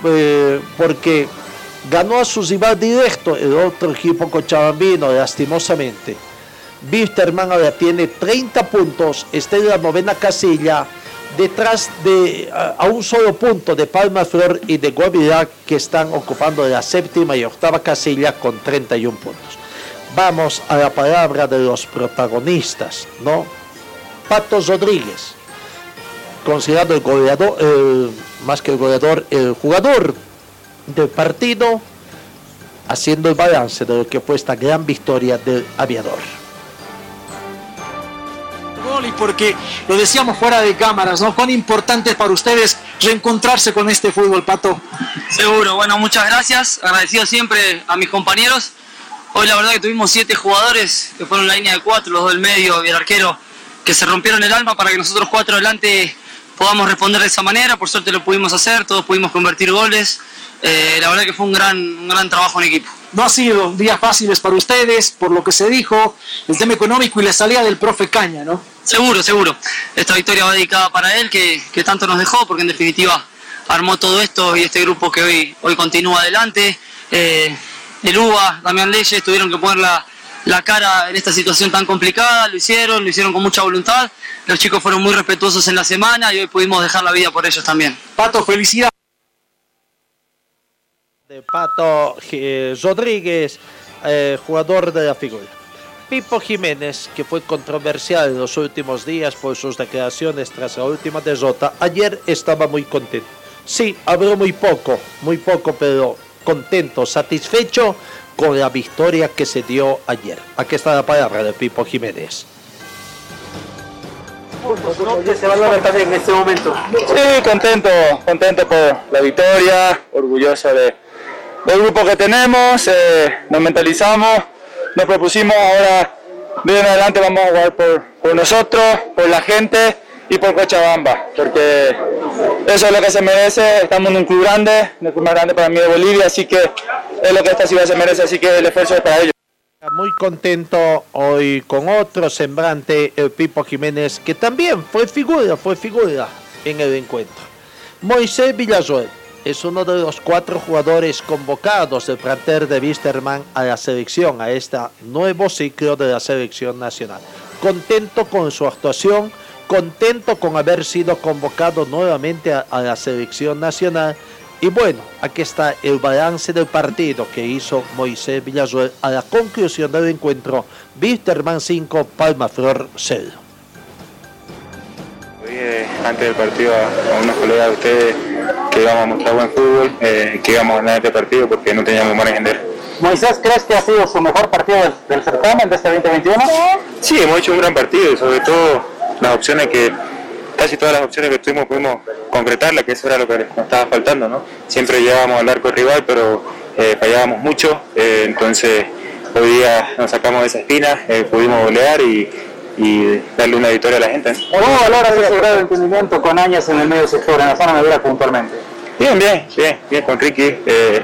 eh, porque ganó a su rival directo el otro equipo cochabambino, lastimosamente. Wisterman ahora tiene 30 puntos, está en la novena casilla, detrás de a, un solo punto de Palma Flor y de Guavirá, que están ocupando la séptima y octava casilla con 31 puntos. Vamos a la palabra de los protagonistas, ¿no? Patos Rodríguez, considerado el goleador, más que el goleador, el jugador del partido, haciendo el balance de lo que fue esta gran victoria del aviador. Y porque lo decíamos fuera de cámaras, ¿no? Cuán importante es para ustedes reencontrarse con este fútbol, Pato. Seguro, bueno, muchas gracias. Agradecido siempre a mis compañeros. Hoy la verdad que tuvimos siete jugadores que fueron la línea de cuatro, los dos del medio y el arquero que se rompieron el alma para que nosotros cuatro adelante podamos responder de esa manera. Por suerte lo pudimos hacer, todos pudimos convertir goles. Eh, la verdad que fue un gran, un gran trabajo en equipo. No ha sido días fáciles para ustedes, por lo que se dijo, el tema económico y la salida del profe Caña, ¿no? Seguro, seguro. Esta victoria va dedicada para él, que, que tanto nos dejó, porque en definitiva armó todo esto y este grupo que hoy, hoy continúa adelante. Eh, el UBA, Damián Leyes, tuvieron que poner la, la cara en esta situación tan complicada, lo hicieron, lo hicieron con mucha voluntad. Los chicos fueron muy respetuosos en la semana y hoy pudimos dejar la vida por ellos también. Pato, felicidades. De Pato eh, Rodríguez, eh, jugador de la figura. Pipo Jiménez, que fue controversial en los últimos días por sus declaraciones tras la última derrota, ayer estaba muy contento. Sí, habló muy poco, muy poco, pero contento, satisfecho con la victoria que se dio ayer. Aquí está la palabra de Pipo Jiménez. se valora también en este momento? Sí, contento, contento por la victoria, orgulloso de, del grupo que tenemos, eh, nos mentalizamos, nos propusimos ahora de en adelante vamos a jugar por, por nosotros, por la gente y por Cochabamba, porque eso es lo que se merece, estamos en un club grande, el club más grande para mí de Bolivia, así que es lo que esta ciudad se merece, así que el esfuerzo es para ellos. Muy contento hoy con otro sembrante, el Pipo Jiménez, que también fue figura, fue figura en el encuentro. Moisés Villasuel es uno de los cuatro jugadores convocados del planter de Wisterman a la selección, a este nuevo ciclo de la selección nacional. Contento con su actuación, contento con haber sido convocado nuevamente a, la selección nacional. Y bueno, aquí está el balance del partido que hizo Moisés Villasuel a la conclusión del encuentro. Wisterman 5, Palma Flor 0. Hoy, eh, antes del partido a, a unos colegas de ustedes que íbamos a mostrar buen fútbol, eh, que íbamos a ganar este partido porque no teníamos margen de. Moisés, ¿crees que ha sido su mejor partido del, del certamen de este 2021? Sí, hemos hecho un gran partido y sobre todo las opciones que, casi todas las opciones que tuvimos pudimos concretarlas, que eso era lo que nos estaba faltando, ¿no? Siempre llegábamos al arco rival, pero eh, fallábamos mucho, eh, entonces hoy día nos sacamos de esa espina, eh, pudimos golear y, y darle una victoria a la gente. ¿Cómo valoras ese grado de entendimiento con Áñez en el medio sector, en la zona madura puntualmente? Bien, bien, bien, bien con Ricky. Eh,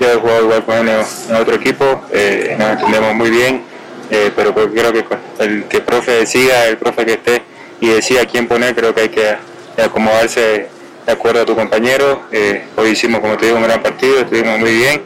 yo he jugado igual con él en, otro equipo, eh, nos entendemos muy bien, eh, pero creo creo que con el que el profe decida, el profe que esté y decida quién poner, creo que hay que acomodarse de acuerdo a tu compañero. Eh, hoy hicimos, como te digo, un gran partido, estuvimos muy bien,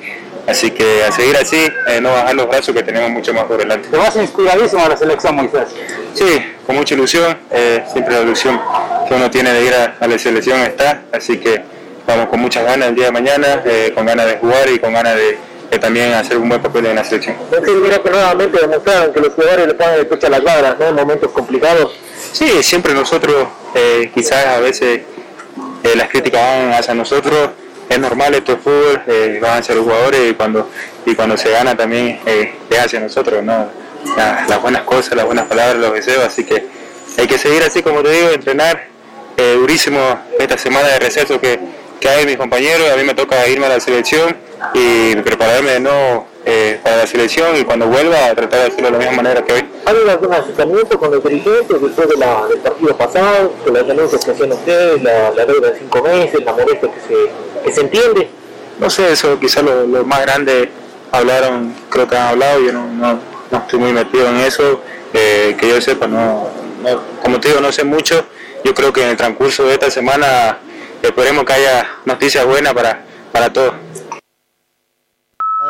así que a seguir así, eh, no bajar los brazos que tenemos mucho más por delante. Te vas inspiradísimo a la selección, Moisés. Sí, con mucha ilusión, eh, siempre la ilusión que uno tiene de ir a, a la selección está, así que vamos con muchas ganas el día de mañana, eh, con ganas de jugar y con ganas de, de también hacer un buen papel en la selección. mira que nuevamente demostraron que los jugadores le ponen el pecho a las balas, ¿no? En momentos complicados. Sí, siempre nosotros, eh, quizás a veces eh, las críticas van hacia nosotros, es normal esto es fútbol, eh, van hacia los jugadores y cuando, y cuando se gana también eh, es hacia nosotros, ¿no? La- las buenas cosas, las buenas palabras, los deseos, así que hay que seguir así como te digo, entrenar durísimo esta semana de receso que, que hay mis compañeros, a mí me toca irme a la selección y prepararme de nuevo eh, para la selección y cuando vuelva a tratar de hacerlo de la misma manera que hoy. ¿Ha habido algún acercamiento con los dirigentes después de la, del partido pasado, con las denuncias que hacían ustedes, la, la deuda de cinco meses, la molestia que se, que se entiende? No sé, eso quizás los lo más grandes hablaron, creo que han hablado, yo no, no, no estoy muy metido en eso, eh, que yo sepa, no, no- como te digo, no sé mucho, yo creo que en el transcurso de esta semana esperemos que haya noticias buenas para, para todos.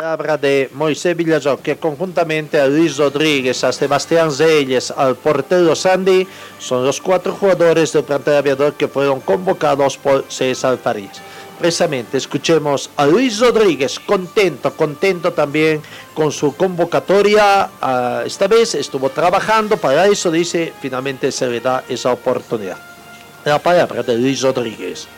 Palabra de Moisés Villazón, que conjuntamente a Luis Rodríguez, a Sebastián Zeyes, al portero Sandy, son los cuatro jugadores del plantel aviador que fueron convocados por César Farías. Precisamente, escuchemos a Luis Rodríguez, contento, contento también con su convocatoria. Ah, esta vez estuvo trabajando para eso, dice, finalmente se le da esa oportunidad. La palabra de Luis Rodríguez.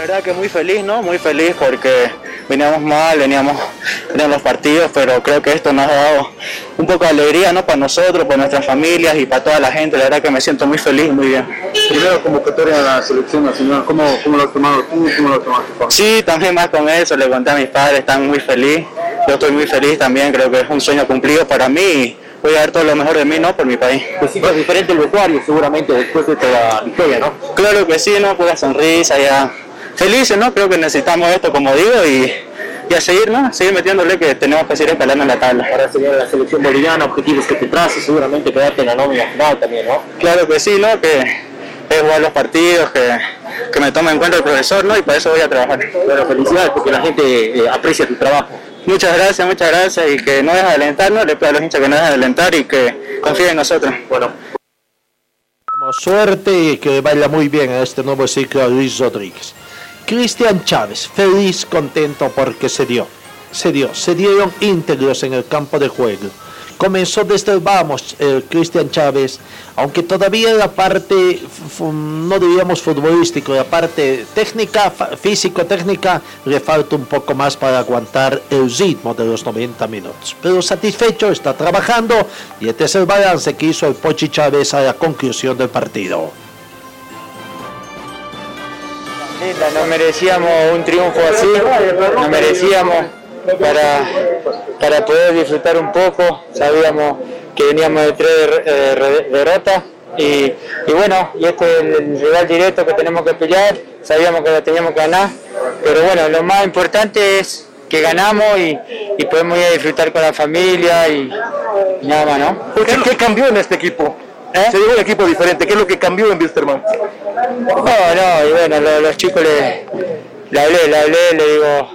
La verdad que muy feliz, ¿no? Muy feliz porque veníamos mal, veníamos en los partidos, pero creo que esto nos ha dado un poco de alegría, ¿no? Para nosotros, para nuestras familias y para toda la gente. La verdad que me siento muy feliz, muy bien. Primero convocatoria a la selección nacional, ¿cómo, cómo lo has tomado tú? ¿Cómo lo tomaste? Sí, también más con eso, le conté a mis padres, están muy felices. Yo estoy muy feliz también, creo que es un sueño cumplido para mí y voy a dar todo lo mejor de mí, ¿no? Por mi país. Pues sí, es diferente el vestuario seguramente después de esta victoria, ¿no? Claro que sí, ¿no? Pura sonrisa, ya felices, ¿no? Creo que necesitamos esto, como digo, y, y a seguir, ¿no? Seguir metiéndole que tenemos que seguir escalando en la tabla. Ahora sería la selección boliviana, objetivos que te traces, seguramente quedarte en la nómina final también, ¿no? Claro que sí, ¿no? Que es jugar los partidos, que, que me tome en cuenta el profesor, ¿no? Y para eso voy a trabajar. Bueno, felicidades porque la gente eh, aprecia tu trabajo. Muchas gracias, muchas gracias y que no dejen de alentarnos, le pido a los hinchas que no dejen de alentar y que confíen en nosotros. Bueno. Suerte y que vaya muy bien en este nuevo ciclo a Luis Rodríguez. Cristian Chávez, feliz, contento porque se dio. Se dio, se dieron íntegros en el campo de juego. Comenzó desde el vamos Cristian Chávez, aunque todavía la parte, no diríamos futbolístico, la parte técnica, físico-técnica, le falta un poco más para aguantar el ritmo de los 90 minutos. Pero satisfecho, está trabajando y este es el balance que hizo el Pochi Chávez a la conclusión del partido. Linda, no merecíamos un triunfo así, no merecíamos para, para poder disfrutar un poco, sabíamos que veníamos de tres eh, derrotas y, y bueno, y este es el rival directo que tenemos que pelear, sabíamos que lo teníamos que ganar, pero bueno, lo más importante es que ganamos y, y podemos ir a disfrutar con la familia y, y nada más, ¿no? ¿Qué, qué cambió en este equipo? Se llegó un equipo diferente, ¿qué es lo que cambió en Wisterman? No, no, y bueno, lo- los chicos le, le hablé, le hablé, le digo,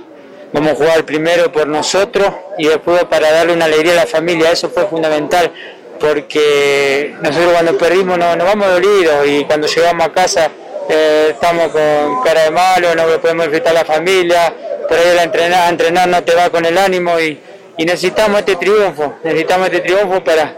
vamos a jugar primero por nosotros y después para darle una alegría a la familia, eso fue fundamental, porque nosotros cuando perdimos nos, nos vamos dolidos y cuando llegamos a casa eh, estamos con cara de malo, no podemos disfrutar la familia, por ahí a entrenar, a entrenar no te va con el ánimo y, y necesitamos este triunfo, necesitamos este triunfo para,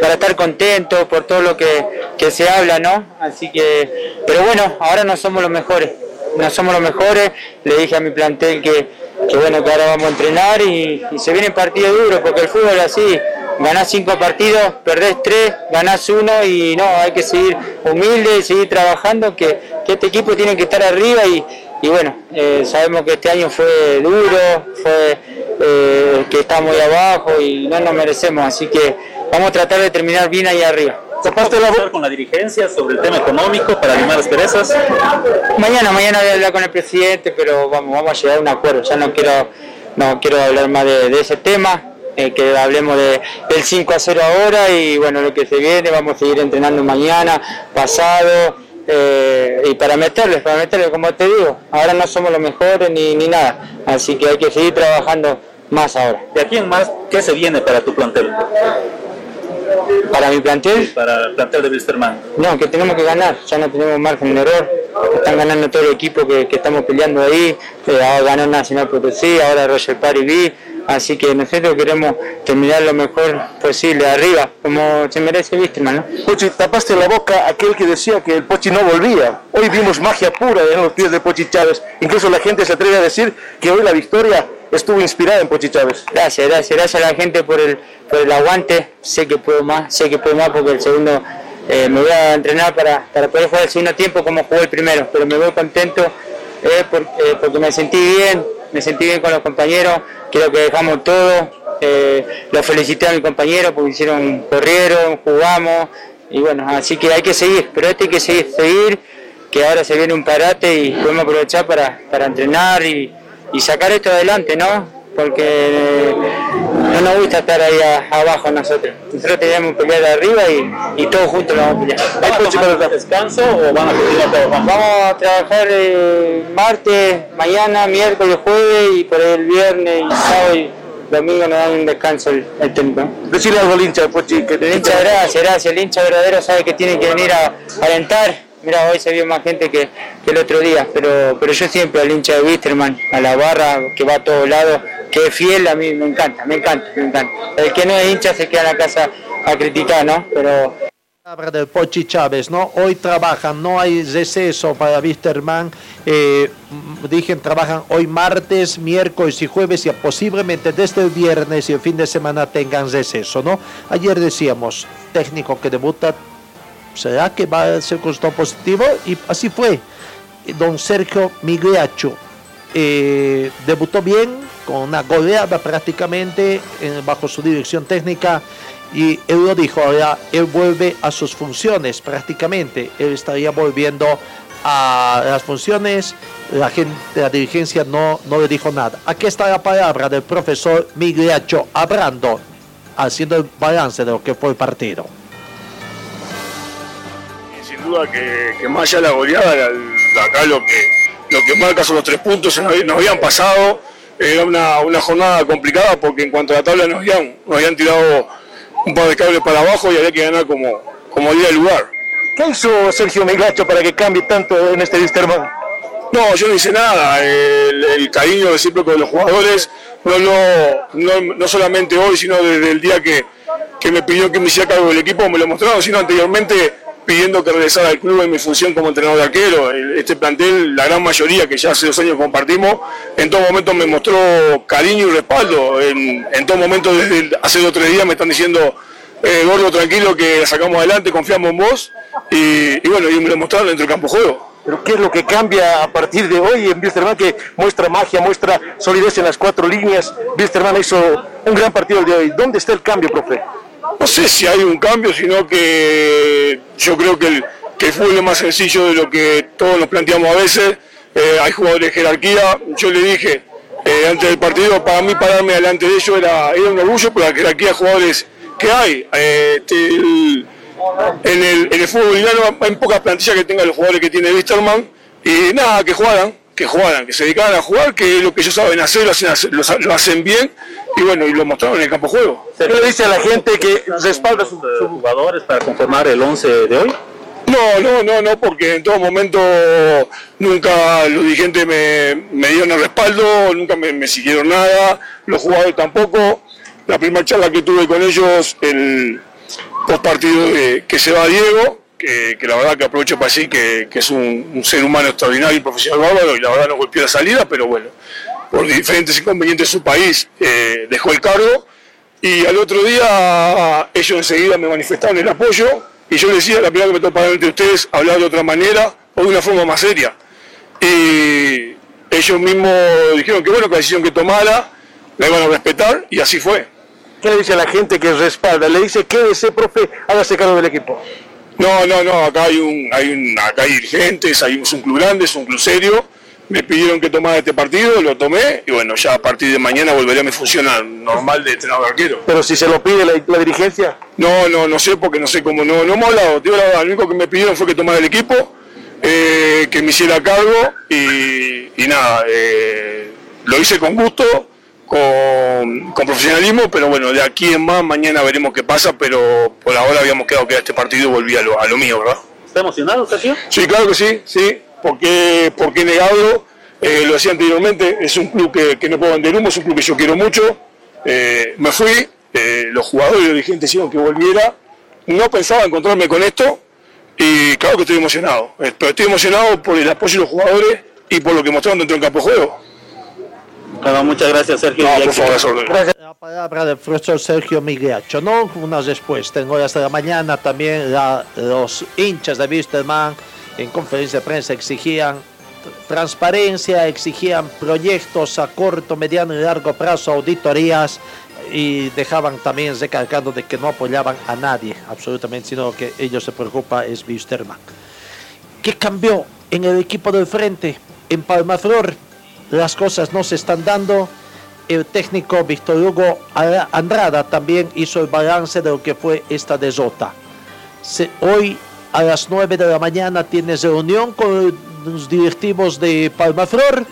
para estar contento por todo lo que, que se habla, ¿no? Así que, pero bueno, ahora no somos los mejores, no somos los mejores. Le dije a mi plantel que, que bueno, que ahora vamos a entrenar y, y se viene partido duro, porque el fútbol es así, ganás cinco partidos, perdés tres, ganás uno y no, hay que seguir humilde, seguir trabajando, que, que este equipo tiene que estar arriba y, y bueno, eh, sabemos que este año fue duro, fue eh, que estamos ahí abajo y no nos merecemos, así que vamos a tratar de terminar bien ahí arriba. ¿Tapaste la boca con la dirigencia sobre el tema económico para limar las perezas? Mañana, mañana voy a hablar con el presidente, pero vamos, vamos a llegar a un acuerdo. Ya no quiero, no quiero hablar más de, de ese tema, eh, que hablemos de, del 5 a 0 ahora y bueno, lo que se viene, vamos a seguir entrenando mañana, pasado, eh, y para meterles, para meterles, como te digo, ahora no somos los mejores ni, ni nada, así que hay que seguir trabajando más ahora. ¿De aquí en más qué se viene para tu plantel? ¿Para mi plantel? Para el plantel de Wilstermann. No, que tenemos que ganar, ya no tenemos margen de error. Están ganando todo el equipo que, que estamos peleando ahí. Eh, ahora ganó Nacional Potosí, ahora Roger Party B. Así que nosotros queremos terminar lo mejor posible arriba, como se merece Wisterman, ¿no? Pochi, tapaste la boca a aquel que decía que el Pochi no volvía. Hoy vimos magia pura en los pies de Pochi Chávez. Incluso la gente se atreve a decir que hoy la victoria estuvo inspirada en Pochi Chávez. Gracias, gracias, gracias a la gente por el, por el aguante. Sé que puedo más, sé que puedo más porque el segundo eh, me voy a entrenar para, para poder jugar el segundo tiempo como jugué el primero, pero me voy contento eh, eh, porque me sentí bien, me sentí bien con los compañeros, creo que dejamos todo, eh, los felicité a mi compañero porque hicieron, corrieron, jugamos y bueno, así que hay que seguir, pero este hay que seguir, seguir, que ahora se viene un parate y podemos aprovechar para, para entrenar y, y sacar esto adelante, ¿no? Porque no nos gusta estar ahí a- abajo nosotros. Nosotros teníamos que pelear arriba y, y todos juntos lo vamos a pelear. ¿Van a tomar descanso o van a trabajando? Vamos a trabajar eh, martes, mañana, miércoles, jueves y por el viernes y sábado y domingo nos dan un descanso el, el técnico. Decirle algo al hincha, Pochi, que El hincha, gracias, gracias. El hincha verdadero sabe que tiene que venir a a alentar. Mira, hoy se vio más gente que, que el otro día, pero, pero yo siempre al hincha de Wisterman, a la barra que va a todos lados, que es fiel, a mí me encanta, me encanta, me encanta. El que no es hincha se queda en la casa a criticar, ¿no? Pero Palabra del Pochi Chávez, ¿no? Hoy trabajan, no hay receso para Wisterman. Eh, dije, trabajan hoy martes, miércoles y jueves y posiblemente desde el viernes y el fin de semana tengan receso, ¿no? Ayer decíamos, técnico que debuta, ¿será que va a ser constado positivo? Y así fue. Don Sergio Migliaccio eh, debutó bien, con una goleada prácticamente en- bajo su dirección técnica y él lo dijo, ahora él vuelve a sus funciones prácticamente, él estaría volviendo a las funciones, la gente, la dirigencia no, no le dijo nada. Aquí está la palabra del profesor Migliaccio hablando, haciendo el balance de lo que fue el partido. Duda que, que más allá de la goleada, la- acá lo que, lo que marca son los tres puntos, nos, habían- nos habían pasado, era una, una jornada complicada porque en cuanto a la tabla nos habían, nos habían tirado un par de cables para abajo y había que ganar como, como día el lugar. ¿Qué hizo Sergio Migacho para que cambie tanto en este Wisterman? No, yo no hice nada. El, el cariño de los jugadores, no, no, no, no solamente hoy, sino desde el día que, que me pidió que me hiciera cargo del equipo, me lo mostraron, sino anteriormente pidiendo que regresara al club en mi función como entrenador de arquero. Este plantel, la gran mayoría que ya hace dos años compartimos, en todo momento me mostró cariño y respaldo. En, en todo momento, desde hace dos o tres días me están diciendo, eh, gordo, tranquilo, que la sacamos adelante, confiamos en vos. Y, bueno, y me lo mostraron dentro del campo juego. ¿Pero qué es lo que cambia a partir de hoy en Wisterman que muestra magia, muestra solidez en las cuatro líneas? Wisterman hizo un gran partido el de hoy. ¿Dónde está el cambio, profe? No sé si hay un cambio, sino que yo creo que el, que el fútbol es más sencillo de lo que todos nos planteamos a veces. Eh, hay jugadores de jerarquía. Yo le dije eh, antes del partido, para mí pararme delante de ellos era, era un orgullo por la jerarquía de jugadores que hay. Eh, este, el- en, el, en el fútbol boliviano hay pocas plantillas que tengan los jugadores que tiene Wisterman. Y nada, que jugaran, que jugaran, que se dedicaran a jugar, que es lo que ellos saben hacer, lo hacen, lo, lo hacen bien. Y bueno, y lo mostraron en el campo de juego. ¿Qué le dice a la gente que respalda a sus sus jugadores para conformar el 11 de hoy? No, no, no, no, porque en todo momento nunca los dirigentes me, me dieron el respaldo, nunca me, me siguieron nada, los jugadores tampoco. La primera charla que tuve con ellos el, post partido eh, que se va Diego, que, la verdad que aprovecho para decir que, es un, ser humano extraordinario y profesional bárbaro y la verdad no golpeó la salida, pero bueno, por diferentes inconvenientes de su país eh, dejó el cargo y al otro día ellos enseguida me manifestaron el apoyo y yo les decía, la primera que me tocó para delante de ustedes, hablar de otra manera o de una forma más seria. Y ellos mismos dijeron que bueno, que la decisión que tomara la iban a respetar y así fue. ¿Qué le dice a la gente que respalda? Le dice, quédese, profe, hágase cargo del equipo. No, no, no, acá hay un, hay un, acá hay dirigentes, hay, es un club grande, es un club serio. Me pidieron que tomara este partido, lo tomé y bueno, ya a partir de mañana volveré a mi función normal de entrenador arquero. Pero si se lo pide la, la dirigencia. No, no, no sé porque no sé cómo, no, no hemos hablado, digo la verdad, lo único que me pidieron fue que tomara el equipo, eh, que me hiciera cargo y, y nada, eh, lo hice con gusto, con, con profesionalismo, pero bueno, de aquí en más mañana veremos qué pasa, pero por ahora habíamos quedado que este partido volvía a lo, a lo mío, ¿verdad? ¿Está emocionado, Sergio? Sí, claro que sí, sí, porque, porque negarlo, eh, lo decía anteriormente, es un club que, que no puedo vender humo, es un club que yo quiero mucho, eh, me fui, eh, los jugadores y los dirigentes hicieron que volviera, no pensaba encontrarme con esto y claro que estoy emocionado, pero estoy emocionado por el apoyo de los jugadores y por lo que mostraron dentro del campo de juego. Bueno, muchas gracias, Sergio. No, por favor. La palabra del profesor Sergio Migliaccio, ¿no? Unas después, tengo hasta la mañana también la- los hinchas de Wisterman en conferencia de prensa exigían transparencia, exigían proyectos a corto, mediano y largo plazo, auditorías y dejaban también recalcando de que no apoyaban a nadie, absolutamente, sino que ellos se preocupa es Wisterman. ¿Qué cambió en el equipo del frente? En Palmaflor las cosas no se están dando. El técnico Víctor Hugo Andrada también hizo el balance de lo que fue esta derrota. Se- hoy a las 9 de la mañana tiene reunión con los directivos de Palmaflor.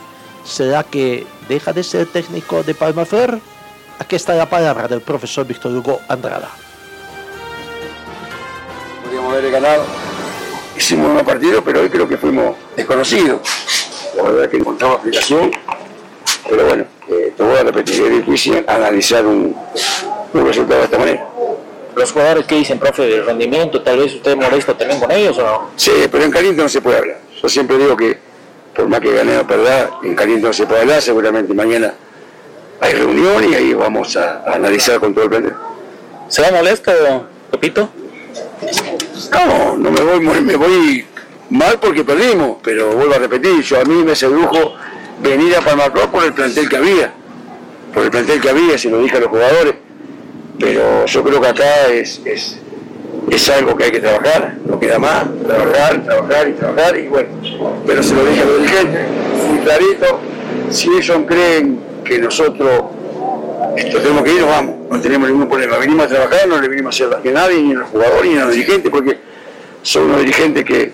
¿Será que deja de ser técnico de Palmaflor? Aquí está la palabra del profesor Víctor Hugo Andrada. Podríamos haber ganado. Hicimos un partido, pero hoy creo que fuimos desconocidos. La verdad que encontramos aplicación, pero bueno, eh, te voy a repetir, es difícil analizar un, un resultado de esta manera. Los jugadores que dicen, profe, del rendimiento, tal vez usted molesta también con ellos o no? Sí, pero en caliente no se puede hablar. Yo siempre digo que por más que gané o perda, en caliente no se puede hablar, seguramente mañana hay reunión y ahí vamos a, a analizar con todo el plantel. ¿Se va molesto, Pepito? No, no me voy, me voy mal porque perdimos, pero vuelvo a repetir, yo a mí me sedujo venir a Palmacló por el plantel que había, por el plantel que había, se lo dije a los jugadores, pero yo creo que acá es, es, es algo que hay que trabajar, no queda más, trabajar, trabajar y trabajar, y bueno, pero se lo dije a los dirigentes, muy clarito, si ellos creen que nosotros esto tenemos que ir, nos vamos, no tenemos ningún problema. Venimos a trabajar, no le venimos a hacer a nadie, ni a los jugadores, ni a los dirigentes, porque son unos dirigentes que,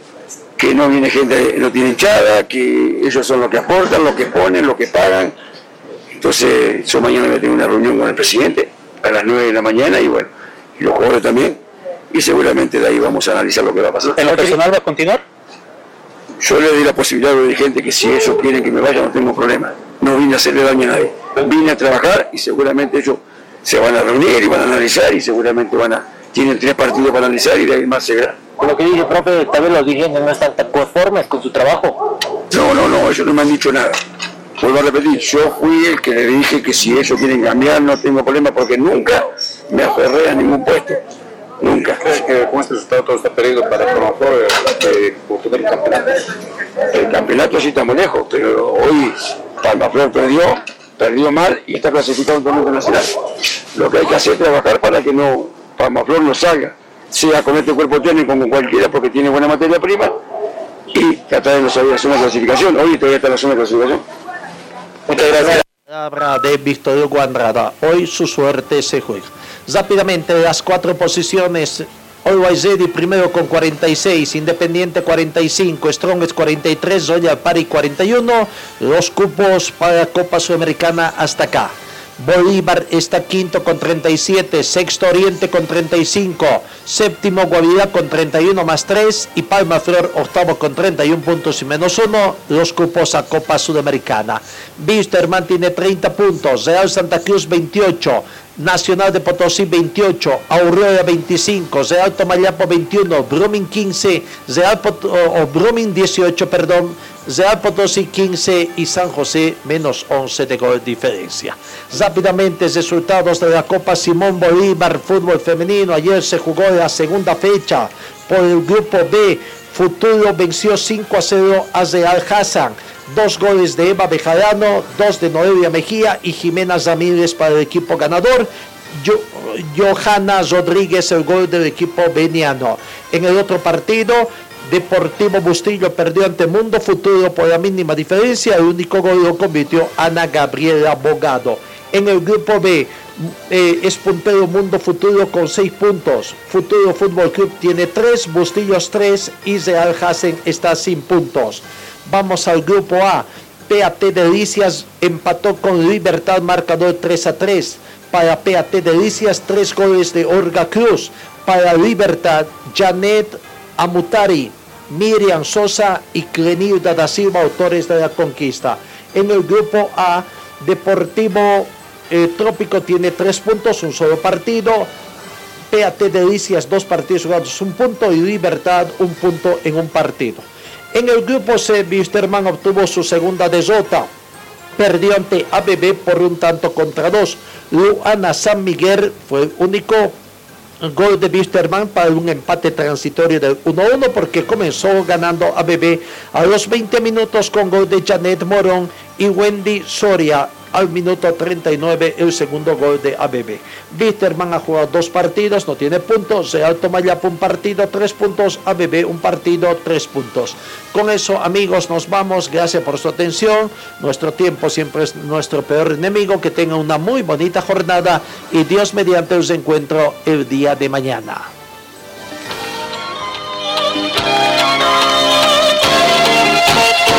que no viene gente, no tiene hinchada, que ellos son los que aportan, los que ponen, los que pagan. Entonces, yo mañana voy a tener una reunión con el presidente a las 9 de la mañana y bueno, y los jugadores también, y seguramente de ahí vamos a analizar lo que va a pasar. ¿En lo personal va a continuar? Yo le doy la posibilidad a los dirigentes que si ellos quieren que me vaya no tengo problema. No vine a hacerle daño a nadie. Vine a trabajar y seguramente ellos se van a reunir y van a analizar y seguramente van a tienen tres partidos para analizar y de ahí más se verá. Con lo que dice, profe, tal vez los dirigentes no están tan conformes con su trabajo. No, no, no, ellos no me han dicho nada. Vuelvo a repetir, yo fui el que le dije que si ellos quieren cambiar no tengo problema porque nunca me aferré a ningún puesto. Nunca. ¿Crees que con este resultado todo está perdido para Palmaflor eh, obtener el campeonato? El campeonato sí estamos lejos, pero hoy Palmaflor perdió, perdió mal y está clasificado en torneo nacional. Lo que hay que hacer es trabajar para que no Palmaflor no salga, sea con este cuerpo técnico como con cualquiera, porque tiene buena materia prima, y tratar de no salir a la zona de clasificación. Hoy todavía está en la zona de clasificación. Muchas gracias. Palabra de Víctor Hugo Andrada. Hoy su suerte se juega. Rápidamente, las cuatro posiciones. Always Ready primero con 46, Independiente 45, Strongest 43, Royal Party 41. Los cupos para Copa Sudamericana hasta acá. Bolívar está quinto con 37, sexto Oriente con 35, séptimo Guavirá con 31 más 3 y Palma Flor octavo con 31 puntos y menos 1, los cupos a Copa Sudamericana. Wisterman tiene 30 puntos, Real Santa Cruz 28, Nacional de Potosí 28, Aurora 25, Real Tomayapo 21, Brumming 15, Real Pot o, o Brumming 18, perdón, Real Potosí 15 y San José menos 11 de gol diferencia. Rápidamente resultados de la Copa Simón Bolívar Fútbol Femenino. Ayer se jugó la segunda fecha por el grupo B. Futuro venció 5 a 0 a Real Hassan. Dos goles de Eva Bejarano, dos de Noelia Mejía y Jimena Ramírez para el equipo ganador. Johanna Rodríguez el gol del equipo veniano. En el otro partido, Deportivo Bustillo perdió ante Mundo Futuro por la mínima diferencia. El único gol lo convirtió Ana Gabriela Bogado. En el grupo B eh, es puntero Mundo Futuro con 6 puntos. Futuro Fútbol Club tiene 3, Bustillos 3 y Real Hasen está sin puntos. Vamos al grupo A. PAT Delicias empató con Libertad marcador 3 a 3. Para PAT Delicias, 3 goles de Orga Cruz. Para Libertad, Janet Amutari, Miriam Sosa y Clenilda da Silva, autores de la conquista. En el grupo A, Deportivo eh, Trópico tiene tres puntos, un solo partido. PAT Delicias, dos partidos jugados, un punto. Y Libertad, un punto en un partido. En el grupo C, Wisterman obtuvo su segunda derrota. Perdió ante ABB por un tanto contra dos. Luana San Miguel fue el único gol de Wisterman para un empate transitorio del 1-1 porque comenzó ganando ABB a los 20 minutos con gol de Janet Morón y Wendy Soria al minuto 39 el segundo gol de ABB. Wisterman ha jugado dos partidos, no tiene puntos. Real Tomayapo un partido, tres puntos. ABB un partido, tres puntos. Con eso, amigos, nos vamos. Gracias por su atención. Nuestro tiempo siempre es nuestro peor enemigo. Que tenga una muy bonita jornada y Dios mediante os encuentro el día de mañana.